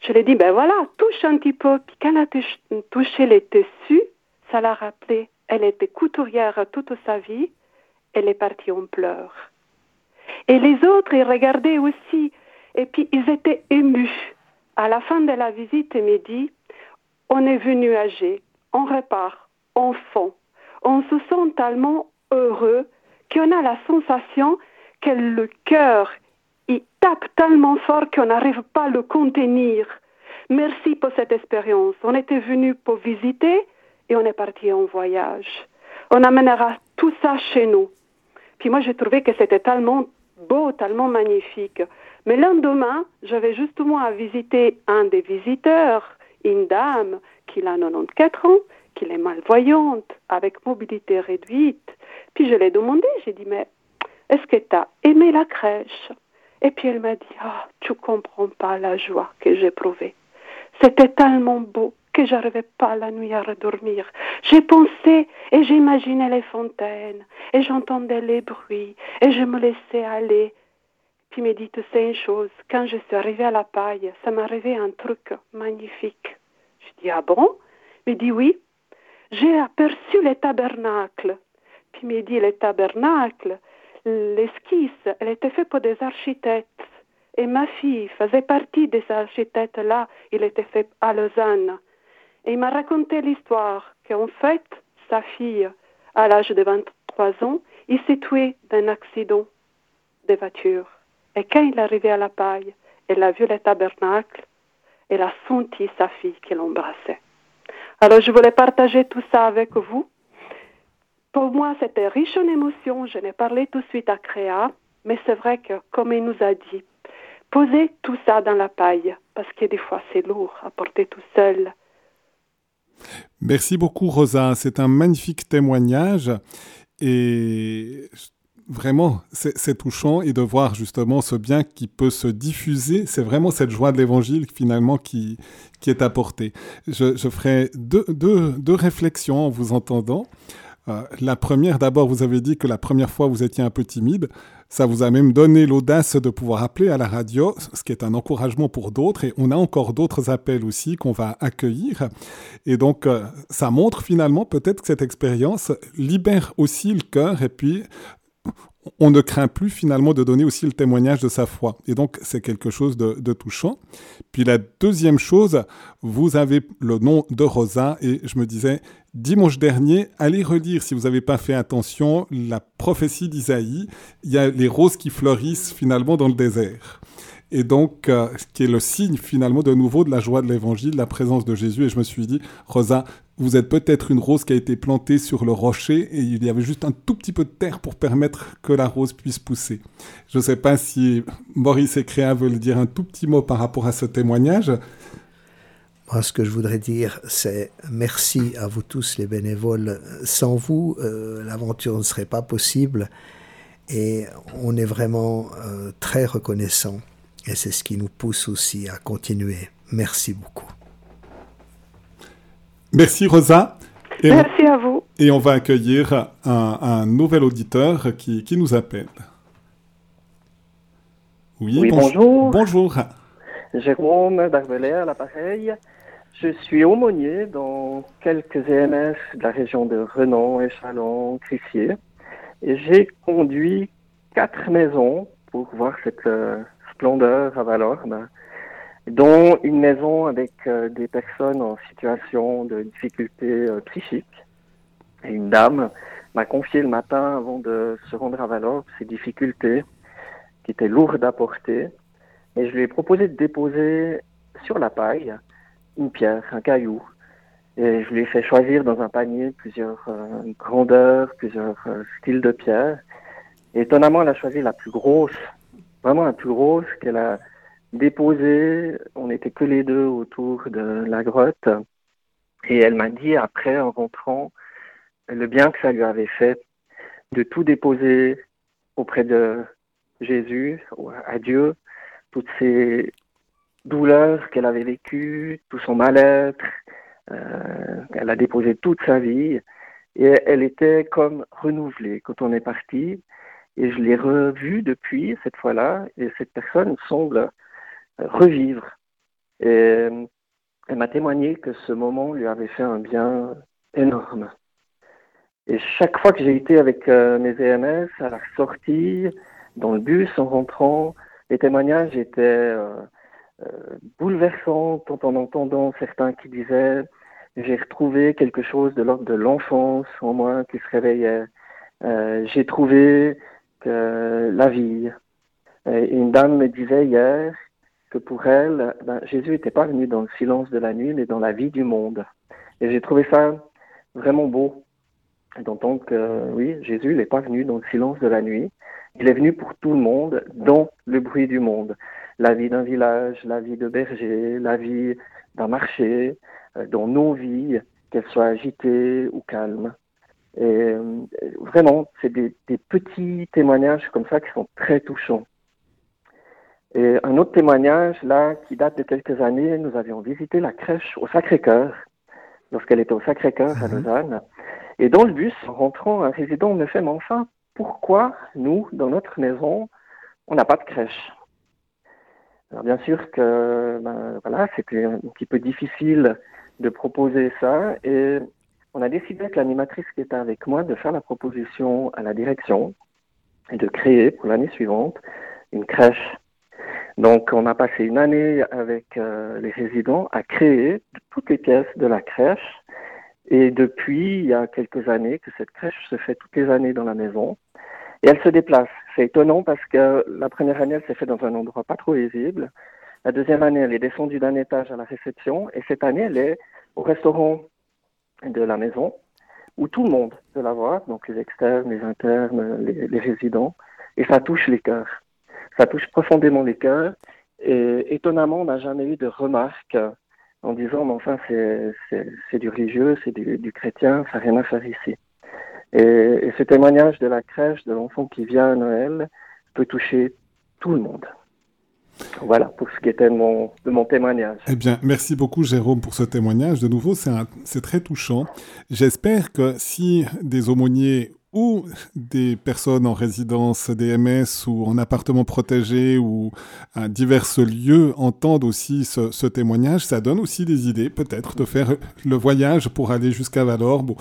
je lui ai dit, ben voilà, touche un petit peu. Puis quand elle a touché les tissus, ça l'a rappelé. Elle était couturière toute sa vie. Elle est partie en pleurs. Et les autres, ils regardaient aussi. Et puis, ils étaient émus. À la fin de la visite, ils m'ont dit, on est venu âgé, on repart, enfant on se sent tellement heureux qu'on a la sensation que le cœur il tape tellement fort qu'on n'arrive pas à le contenir. Merci pour cette expérience. On était venu pour visiter et on est parti en voyage. On amènera tout ça chez nous. Puis moi, j'ai trouvé que c'était tellement beau, tellement magnifique. Mais lendemain, j'avais justement à visiter un des visiteurs, une dame qui a 94 ans, qu'il est malvoyante, avec mobilité réduite. Puis je l'ai demandé, j'ai dit, mais est-ce que tu as aimé la crèche? Et puis elle m'a dit, ah, oh, tu comprends pas la joie que j'ai éprouvée. C'était tellement beau que j'arrivais pas la nuit à redormir. J'ai pensé et j'imaginais les fontaines et j'entendais les bruits et je me laissais aller. Puis me dit, tu sais une chose, quand je suis arrivée à la paille, ça arrivé un truc magnifique. Je dis, ah bon? Il me dit, oui, j'ai aperçu les tabernacles. Puis il m'a dit, les tabernacles, l'esquisse, elle était faite pour des architectes. Et ma fille faisait partie de ces architectes-là. Il était fait à Lausanne. Et il m'a raconté l'histoire qu'en fait, sa fille, à l'âge de 23 ans, il s'est tué d'un accident de voiture. Et quand il est arrivé à la paille, elle a vu les tabernacles, elle a senti sa fille qui l'embrassait. Alors je voulais partager tout ça avec vous. Pour moi, c'était riche en émotions. Je n'ai parlé tout de suite à Créa, mais c'est vrai que, comme il nous a dit, posez tout ça dans la paille, parce que des fois c'est lourd à porter tout seul. Merci beaucoup, Rosa. C'est un magnifique témoignage. Et vraiment, c'est touchant et de voir justement ce bien qui peut se diffuser. C'est vraiment cette joie de l'évangile finalement qui, qui est apportée. Je, ferai deux, deux, deux, réflexions en vous entendant. Euh, la première, d'abord, vous avez dit que la première fois vous étiez un peu timide. Ça vous a même donné l'audace de pouvoir appeler à la radio, ce qui est un encouragement pour d'autres. Et on a encore d'autres appels aussi qu'on va accueillir. Et donc, euh, ça montre finalement peut-être que cette expérience libère aussi le cœur et puis on ne craint plus finalement de donner aussi le témoignage de sa foi. Et donc c'est quelque chose de, touchant. Puis la deuxième chose, vous avez le nom de Rosa et je me disais, dimanche dernier, allez relire si vous n'avez pas fait attention la prophétie d'Isaïe. Il y a les roses qui fleurissent finalement dans le désert et donc euh, qui est le signe finalement de nouveau de la joie de l'évangile, la présence de Jésus. Et je me suis dit, Rosa, vous êtes peut-être une rose qui a été plantée sur le rocher et il y avait juste un tout petit peu de terre pour permettre que la rose puisse pousser. Je ne sais pas si Maurice et Créa veulent dire un tout petit mot par rapport à ce témoignage. Moi, ce que je voudrais dire, c'est merci à vous tous les bénévoles. Sans vous, euh, l'aventure ne serait pas possible. Et on est vraiment euh, très reconnaissant. Et c'est ce qui nous pousse aussi à continuer. Merci beaucoup. Merci Rosa. Et Merci à vous. Et on va accueillir un, nouvel auditeur qui, qui, nous appelle. Oui, bonjour. Bonjour. Jérôme Barbelé à l'appareil. Je suis aumônier dans quelques EMS de la région de Renan, Échalon, Crissier. Et j'ai conduit quatre maisons pour voir cette euh, splendeur à Valorme, dont une maison avec euh, des personnes en situation de difficulté euh, psychique. Et une dame m'a confié le matin, avant de se rendre à Valorme, ses difficultés qui étaient lourdes à porter. Et je lui ai proposé de déposer sur la paille une pierre, un caillou. Et je lui ai fait choisir dans un panier plusieurs euh, grandeurs, plusieurs styles de pierre. Et étonnamment, elle a choisi la plus grosse, vraiment la plus grosse qu'elle a déposée. On n'était que les deux autour de la grotte. Et elle m'a dit après, en rentrant, le bien que ça lui avait fait de tout déposer auprès de Jésus, à Dieu, toutes ces douleur qu'elle avait vécue, tout son mal-être. Euh, elle a déposé toute sa vie et elle était comme renouvelée quand on est parti. Et je l'ai revue depuis cette fois-là et cette personne semble revivre. Et elle m'a témoigné que ce moment lui avait fait un bien énorme. Et chaque fois que j'ai été avec euh, mes EMS à la sortie, dans le bus en rentrant, les témoignages étaient euh, euh, bouleversant en entendant certains qui disaient j'ai retrouvé quelque chose de l'ordre de l'enfance en moi qui se réveillait. Euh, j'ai trouvé que la vie. Une dame me disait hier que pour elle, ben, Jésus n'était pas venu dans le silence de la nuit, mais dans la vie du monde. Et j'ai trouvé ça vraiment beau d'entendre que oui, Jésus n'est pas venu dans le silence de la nuit. Il est venu pour tout le monde, dans le bruit du monde la vie d'un village, la vie de berger, la vie d'un marché, euh, dans nos vies, qu'elles soient agitées ou calmes. Et euh, vraiment, c'est des, petits témoignages comme ça qui sont très touchants. Et un autre témoignage, là, qui date de quelques années, nous avions visité la crèche au Sacré-Cœur, lorsqu'elle était au Sacré-Cœur à mhm. Lausanne. Et dans le bus, en rentrant, un résident me fait, mais enfin, pourquoi nous, dans notre maison, on n'a pas de crèche? Alors bien sûr que ben, voilà, c'était un petit peu difficile de proposer ça et on a décidé avec l'animatrice qui était avec moi de faire la proposition à la direction et de créer pour l'année suivante une crèche. Donc on a passé une année avec euh, les résidents à créer toutes les pièces de la crèche et depuis il y a quelques années que cette crèche se fait toutes les années dans la maison et elle se déplace. C'est étonnant parce que la première année, elle s'est faite dans un endroit pas trop visible. La deuxième année, elle est descendue d'un étage à la réception. Et cette année, elle est au restaurant de la maison, où tout le monde peut la voir, donc les externes, les internes, les, résidents. Et ça touche les cœurs. Ça touche profondément les cœurs. Et étonnamment, on n'a jamais eu de remarques en disant, mais enfin, c'est du religieux, c'est du, chrétien, ça n'a rien à faire ici. Et, ce témoignage de la crèche, de l'enfant qui vient à Noël, peut toucher tout le monde. Voilà pour ce qui était de mon, de mon témoignage. Eh bien, merci beaucoup Jérôme pour ce témoignage. De nouveau, c'est très touchant. J'espère que si des aumôniers ou des personnes en résidence DMS ou en appartement protégé ou à divers lieux entendent aussi ce, ce témoignage, ça donne aussi des idées peut-être de faire le voyage pour aller jusqu'à Valorbe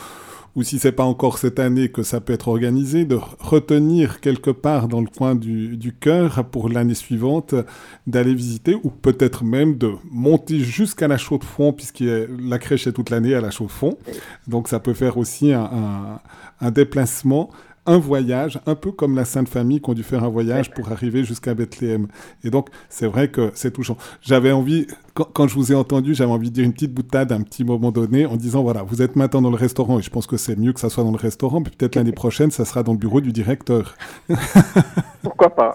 ou si c'est pas encore cette année que ça peut être organisé, de retenir quelque part dans le coin du, cœur pour l'année suivante, d'aller visiter, ou peut-être même de monter jusqu'à la Chaux-de-Fonds, puisque la crèche est toute l'année à la Chaux-de-Fonds. Donc ça peut faire aussi un déplacement un voyage, un peu comme la Sainte Famille qui ont dû faire un voyage pour arriver jusqu'à Bethléem. Et donc, c'est vrai que c'est touchant. J'avais envie, quand, je vous ai entendu, j'avais envie de dire une petite boutade à un petit moment donné en disant, voilà, vous êtes maintenant dans le restaurant et je pense que c'est mieux que ça soit dans le restaurant, mais peut-être l'année prochaine, ça sera dans le bureau du directeur. Pourquoi pas,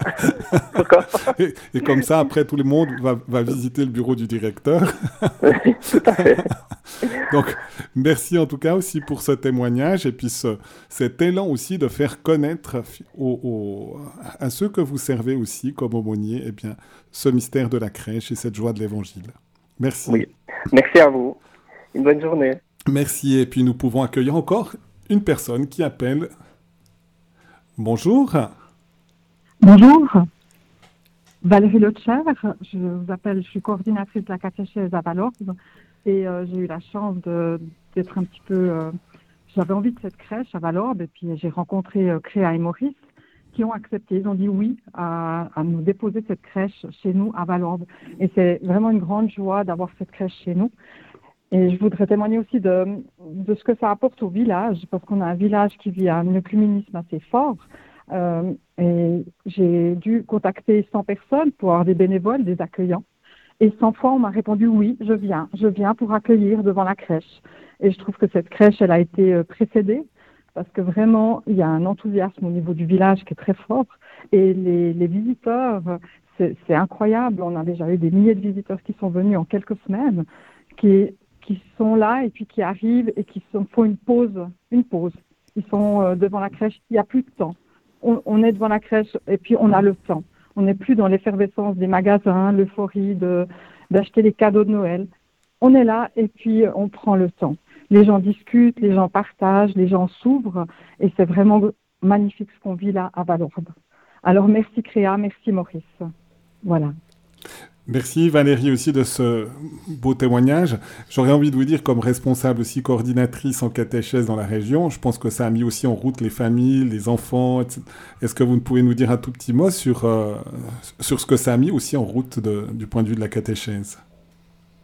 Et, comme ça, après, tout le monde va, va visiter le bureau du directeur. tout à fait. donc, merci en tout cas aussi pour ce témoignage et puis ce, cet élan aussi de faire connaître à ceux que vous servez aussi comme aumônier eh bien, ce mystère de la crèche et cette joie de l'évangile. Merci. Oui, merci à vous. Une bonne journée. Merci et puis nous pouvons accueillir encore une personne qui appelle. Bonjour. Bonjour. Valérie Lecher, je vous appelle, je suis coordinatrice de la catéchèse à Valorbe et euh, j'ai eu la chance d'être un petit peu euh, j'avais envie de cette crèche à Valorbe et puis j'ai rencontré euh, Créa et Maurice qui ont accepté, ils ont dit oui à, nous déposer cette crèche chez nous à Valorbe. Et c'est vraiment une grande joie d'avoir cette crèche chez nous. Et je voudrais témoigner aussi de, ce que ça apporte au village, parce qu'on a un village qui vit un œcuménisme assez fort. Euh, et j'ai dû contacter 100 personnes pour avoir des bénévoles, des accueillants. Et 100 fois, on m'a répondu oui, je viens, je viens pour accueillir devant la crèche. Et je trouve que cette crèche, elle a été euh, précédée parce que vraiment, il y a un enthousiasme au niveau du village qui est très fort. Et les, les visiteurs, c'est incroyable. On a déjà eu des milliers de visiteurs qui sont venus en quelques semaines, qui, qui sont là et puis qui arrivent et qui font une pause, une pause. Ils sont euh, devant la crèche, il n'y a plus de temps. On, on, est devant la crèche et puis on a le temps. On n'est plus dans l'effervescence des magasins, l'euphorie d'acheter les cadeaux de Noël. On est là et puis on prend le temps les gens discutent, les gens partagent, les gens s'ouvrent, et c'est vraiment magnifique ce qu'on vit là à Valorbe. Alors merci Créa, merci Maurice. Voilà. Merci Valérie aussi de ce beau témoignage. J'aurais envie de vous dire, comme responsable aussi coordinatrice en catéchèse dans la région, je pense que ça a mis aussi en route les familles, les enfants. Est-ce que vous pouvez nous dire un tout petit mot sur, euh, sur ce que ça a mis aussi en route du point de vue de la catéchèse?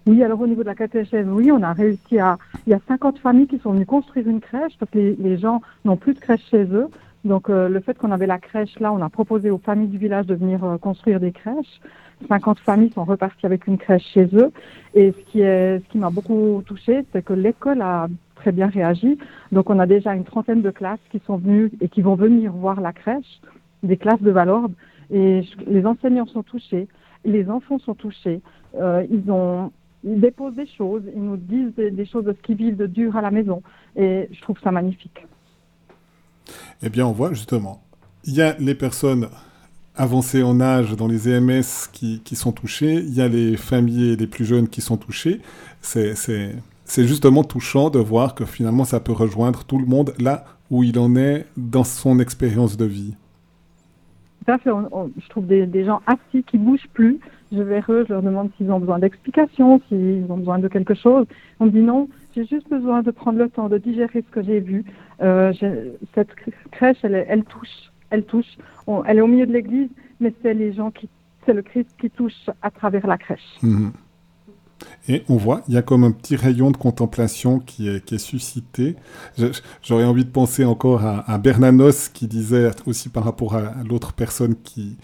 Oui, alors au niveau de la catéchèse, oui, on a réussi à. Il y a 50 familles qui sont venues construire une crèche parce que les, gens n'ont plus de crèche chez eux. Donc euh, le fait qu'on avait la crèche là, on a proposé aux familles du village de venir euh, construire des crèches. 50 familles sont reparties avec une crèche chez eux. Et ce qui qui m'a beaucoup touché, c'est que l'école a très bien réagi. Donc on a déjà une trentaine de classes qui sont venues et qui vont venir voir la crèche, des classes de Valorbe. Et les enseignants sont touchés, les enfants sont touchés. Euh, ils ont ils déposent des choses, ils nous disent des, choses de ce qu'ils vivent de dur à la maison. Et je trouve ça magnifique. Eh bien, on voit justement, il y a les personnes avancées en âge dans les EMS qui, qui sont touchées, il y a les familles les plus jeunes qui sont touchés. C'est justement touchant de voir que finalement ça peut rejoindre tout le monde là où il en est dans son expérience de vie. Tout à fait. je trouve des, des gens assis qui bougent plus, je vais eux, je leur demande s'ils ont besoin d'explications, s'ils ont besoin de quelque chose. On me dit non, j'ai juste besoin de prendre le temps de digérer ce que j'ai vu. Euh, cette crèche, elle, touche, elle touche. elle est au milieu de l'église, mais c'est les gens qui, c'est le Christ qui touche à travers la crèche. Mhm. Et on voit, il y a comme un petit rayon de contemplation qui est, suscité. J'aurais envie de penser encore à, Bernanos qui disait aussi par rapport à l'autre personne qui,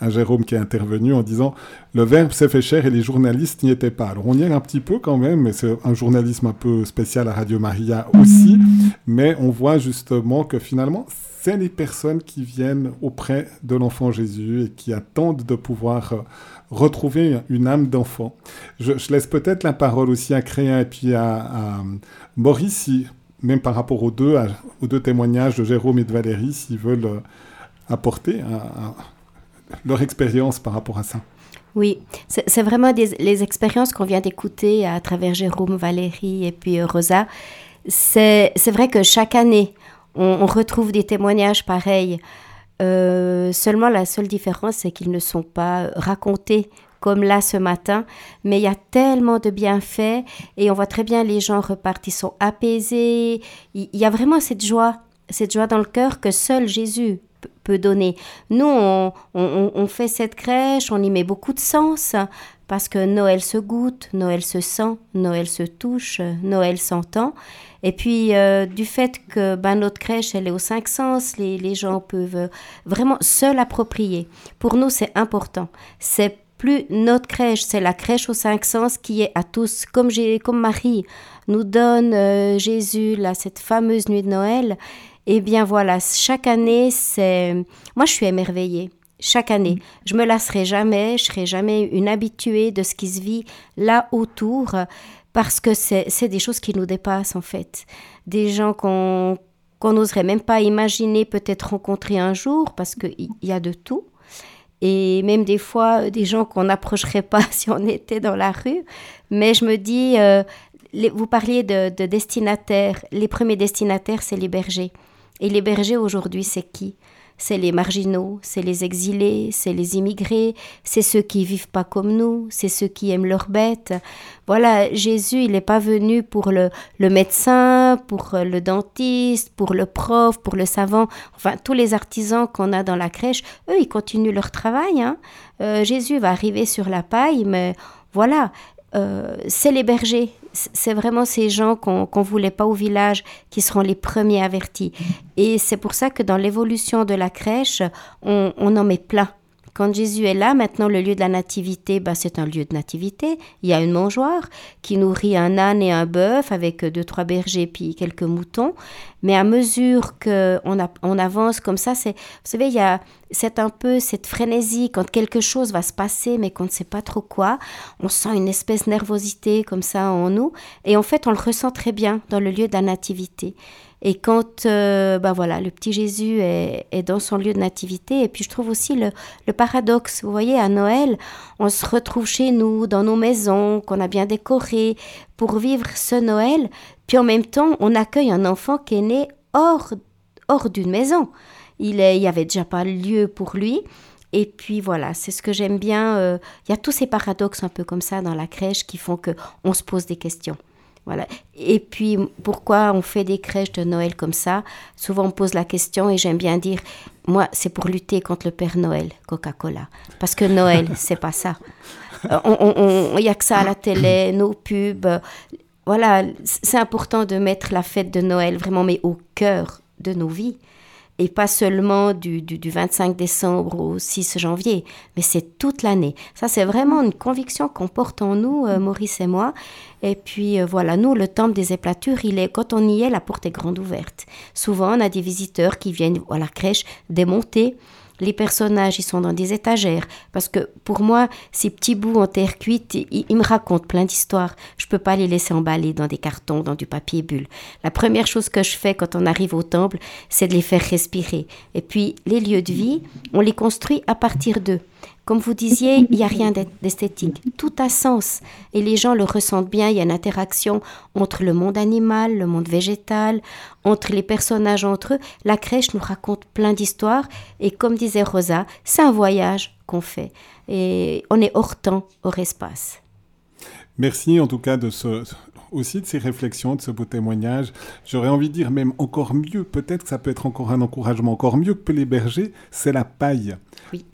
un Jérôme qui est intervenu en disant le verbe s'est fait cher et les journalistes n'y étaient pas. Alors on y est un petit peu quand même, mais c'est un journalisme un peu spécial à Radio Maria aussi, mais on voit justement que finalement c'est les personnes qui viennent auprès de l'enfant Jésus et qui attendent de pouvoir euh, retrouver une âme d'enfant. Je, laisse peut-être la parole aussi à Créa et puis à, Maurice, même par rapport aux deux, aux deux témoignages de Jérôme et de Valérie, s'ils veulent euh, apporter un leur expérience par rapport à ça. Oui, c'est vraiment les expériences qu'on vient d'écouter à travers Jérôme, Valérie et puis euh, Rosa. C'est vrai que chaque année, on, retrouve des témoignages pareils. Euh, seulement, la seule différence, c'est qu'ils ne sont pas racontés comme là ce matin, mais il y a tellement de bienfaits et on voit très bien les gens repartent, ils sont apaisés. Il y a vraiment cette joie, cette joie dans le cœur que seul Jésus peut donner. Nous, on, fait cette crèche, on y met beaucoup de sens, parce que Noël se goûte, Noël se sent, Noël se touche, Noël s'entend. Et puis, euh, du fait que ben, notre crèche, elle est aux cinq sens, les, gens peuvent vraiment se l'approprier. Pour nous, c'est important. C'est plus notre crèche, c'est la crèche aux cinq sens qui est à tous, comme, comme Marie nous donne euh, Jésus, là, cette fameuse nuit de Noël. Eh bien voilà, chaque année, c'est... Moi, je suis émerveillée. Chaque année. Je me lasserai jamais, je serai jamais une habituée de ce qui se vit là autour, parce que c'est, des choses qui nous dépassent, en fait. Des gens qu'on qu'on n'oserait même pas imaginer peut-être rencontrer un jour, parce qu'il y a de tout et même des fois des gens qu'on n'approcherait pas si on était dans la rue. Mais je me dis, euh, vous parliez de, de, destinataires. Les premiers destinataires, c'est les bergers. Et les bergers aujourd'hui, c'est qui? C'est les marginaux, c'est les exilés, c'est les immigrés, c'est ceux qui vivent pas comme nous, c'est ceux qui aiment leurs bêtes. Voilà, Jésus, il n'est pas venu pour le, le, médecin, pour le dentiste, pour le prof, pour le savant, enfin tous les artisans qu'on a dans la crèche, eux, ils continuent leur travail. Hein. Euh, Jésus va arriver sur la paille, mais voilà, euh, c'est les bergers, c'est vraiment ces gens qu'on ne voulait pas au village qui seront les premiers avertis. Et c'est pour ça que dans l'évolution de la crèche, on, on en met plein. Quand Jésus est là, maintenant le lieu de la nativité, bah, c'est un lieu de nativité. Il y a une mangeoire qui nourrit un âne et un bœuf avec deux, trois bergers puis quelques moutons. Mais à mesure qu'on on avance comme ça, c'est, vous savez, il y a, c'est un peu cette frénésie quand quelque chose va se passer mais qu'on ne sait pas trop quoi. On sent une espèce de nervosité comme ça en nous. Et en fait, on le ressent très bien dans le lieu de la nativité. Et quand euh, bah voilà, le petit Jésus est, dans son lieu de nativité, et puis je trouve aussi le, paradoxe, vous voyez, à Noël, on se retrouve chez nous, dans nos maisons, qu'on a bien décorées, pour vivre ce Noël, puis en même temps, on accueille un enfant qui est né hors, hors d'une maison. Il n'y avait déjà pas lieu pour lui. Et puis voilà, c'est ce que j'aime bien. Euh, il y a tous ces paradoxes un peu comme ça dans la crèche qui font que on se pose des questions. Voilà. Et puis, pourquoi on fait des crèches de Noël comme ça? Souvent, on pose la question et j'aime bien dire, moi, c'est pour lutter contre le Père Noël, Coca-Cola. Parce que Noël, c'est pas ça. Il euh, n'y a que ça à la télé, nos pubs. Voilà, c'est important de mettre la fête de Noël vraiment, mais au cœur de nos vies et pas seulement du, du, 25 décembre au 6 janvier, mais c'est toute l'année. Ça, c'est vraiment une conviction qu'on porte en nous, euh, Maurice et moi. Et puis euh, voilà, nous, le temple des éplatures, il est, quand on y est, la porte est grande ouverte. Souvent, on a des visiteurs qui viennent à la crèche démonter les personnages, ils sont dans des étagères. Parce que pour moi, ces petits bouts en terre cuite, ils, me racontent plein d'histoires. Je peux pas les laisser emballer dans des cartons, dans du papier bulle. La première chose que je fais quand on arrive au temple, c'est de les faire respirer. Et puis, les lieux de vie, on les construit à partir d'eux. Comme vous disiez, il n'y a rien d'esthétique. Tout a sens. Et les gens le ressentent bien. Il y a une interaction entre le monde animal, le monde végétal, entre les personnages entre eux. La crèche nous raconte plein d'histoires. Et comme disait Rosa, c'est un voyage qu'on fait. Et on est hors temps, hors espace. Merci en tout cas de ce, aussi de ces réflexions, de ce beau témoignage. J'aurais envie de dire même encore mieux, peut-être que ça peut être encore un encouragement, encore mieux que les bergers, c'est la paille.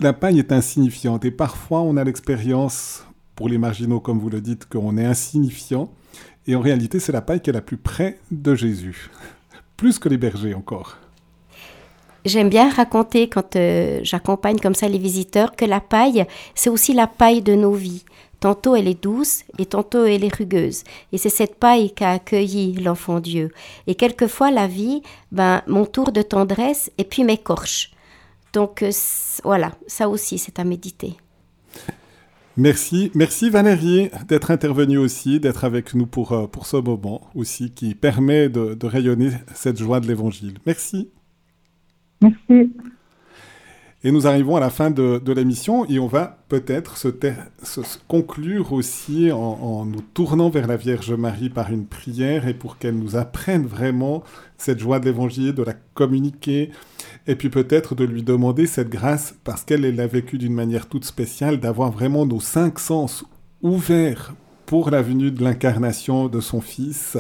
La paille est insignifiante et parfois on a l'expérience, pour les marginaux comme vous le dites, qu'on est insignifiant. Et en réalité, c'est la paille qui est la plus près de Jésus. Plus que les bergers encore. J'aime bien raconter quand euh, j'accompagne comme ça les visiteurs que la paille, c'est aussi la paille de nos vies. Tantôt elle est douce et tantôt elle est rugueuse. Et c'est cette paille qu'a accueilli l'enfant Dieu. Et quelquefois la vie, ben, mon tour de tendresse et puis m'écorche. Donc euh, voilà, ça aussi c'est à méditer. Merci, merci Valérie d'être intervenue aussi, d'être avec nous pour, euh, pour ce moment aussi qui permet de, de rayonner cette joie de l'Évangile. Merci. Merci. Et nous arrivons à la fin de, l'émission et on va peut-être se, conclure aussi en, nous tournant vers la Vierge Marie par une prière et pour qu'elle nous apprenne vraiment cette joie de l'Évangile, de la communiquer et puis peut-être de lui demander cette grâce parce qu'elle l'a vécu d'une manière toute spéciale, d'avoir vraiment nos cinq sens ouverts pour la venue de l'incarnation de son Fils.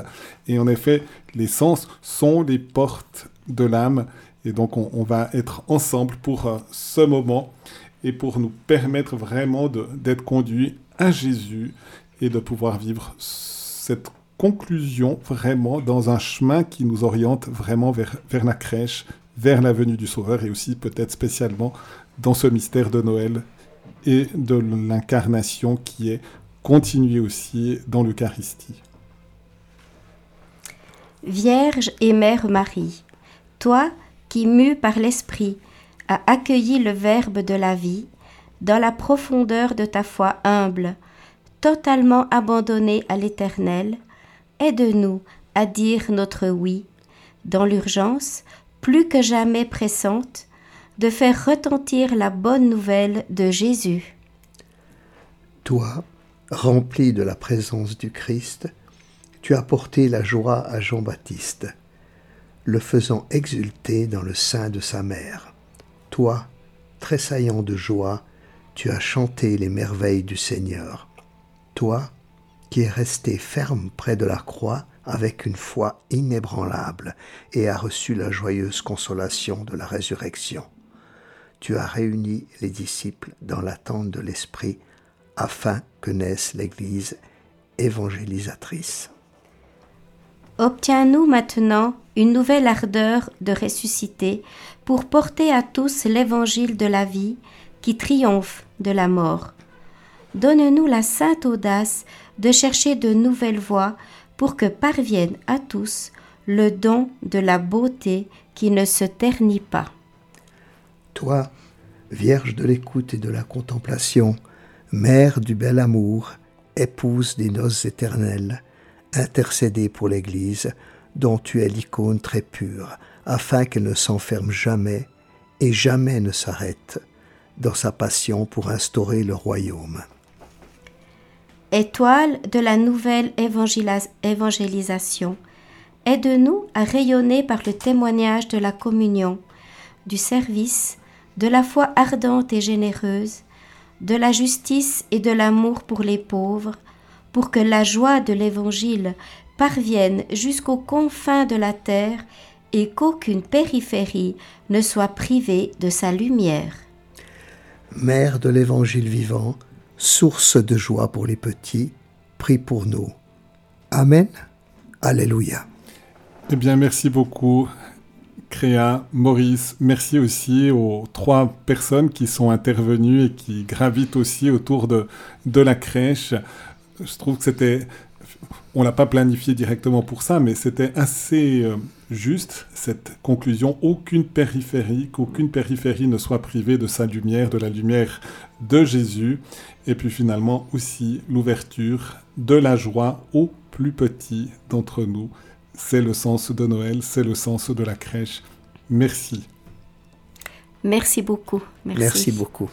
Et en effet, les sens sont les portes de l'âme Et donc on, va être ensemble pour euh, ce moment et pour nous permettre vraiment d'être conduits à Jésus et de pouvoir vivre cette conclusion vraiment dans un chemin qui nous oriente vraiment vers, vers la crèche, vers la venue du Sauveur et aussi peut-être spécialement dans ce mystère de Noël et de l'incarnation qui est continué aussi dans l'Eucharistie. Vierge et Mère Marie, toi qui, mue par l'Esprit, as accueilli le Verbe de la vie, dans la profondeur de ta foi humble, totalement abandonnée à l'Éternel, aide-nous à dire notre oui, dans l'urgence, plus que jamais pressante, de faire retentir la bonne nouvelle de Jésus. Toi, rempli de la présence du Christ, tu as porté la joie à Jean-Baptiste, le faisant exulter dans le sein de sa mère. Toi, tressaillant de joie, tu as chanté les merveilles du Seigneur. Toi, qui es resté ferme près de la croix avec une foi inébranlable et as reçu la joyeuse consolation de la résurrection. Tu as réuni les disciples dans l'attente de l'Esprit afin que naisse l'Église évangélisatrice. Obtiens-nous maintenant une nouvelle ardeur de ressusciter pour porter à tous l'évangile de la vie qui triomphe de la mort. Donne-nous la sainte audace de chercher de nouvelles voies pour que parvienne à tous le don de la beauté qui ne se ternit pas. Toi, Vierge de l'écoute et de la contemplation, Mère du bel amour, épouse des noces éternelles, intercédez pour l'Église, dont tu es l'icône très pure, afin qu'elle ne s'enferme jamais et jamais ne s'arrête dans sa passion pour instaurer le royaume. Étoile de la nouvelle évangélisation, aide-nous à rayonner par le témoignage de la communion, du service, de la foi ardente et généreuse, de la justice et de l'amour pour les pauvres, pour que la joie de l'Évangile parvienne jusqu'aux confins de la terre et qu'aucune périphérie ne soit privée de sa lumière. Mère de l'Évangile vivant, source de joie pour les petits, prie pour nous. Amen. Alléluia. Eh bien, merci beaucoup, Créa, Maurice. Merci aussi aux trois personnes qui sont intervenues et qui gravitent aussi autour de, de la crèche. Je trouve que c'était on l'a pas planifié directement pour ça, mais c'était assez euh, juste cette conclusion. Aucune périphérie, qu'aucune périphérie ne soit privée de sa lumière, de la lumière de Jésus. Et puis finalement aussi l'ouverture de la joie aux plus petits d'entre nous. C'est le sens de Noël, c'est le sens de la crèche. Merci. Merci beaucoup. Merci beaucoup.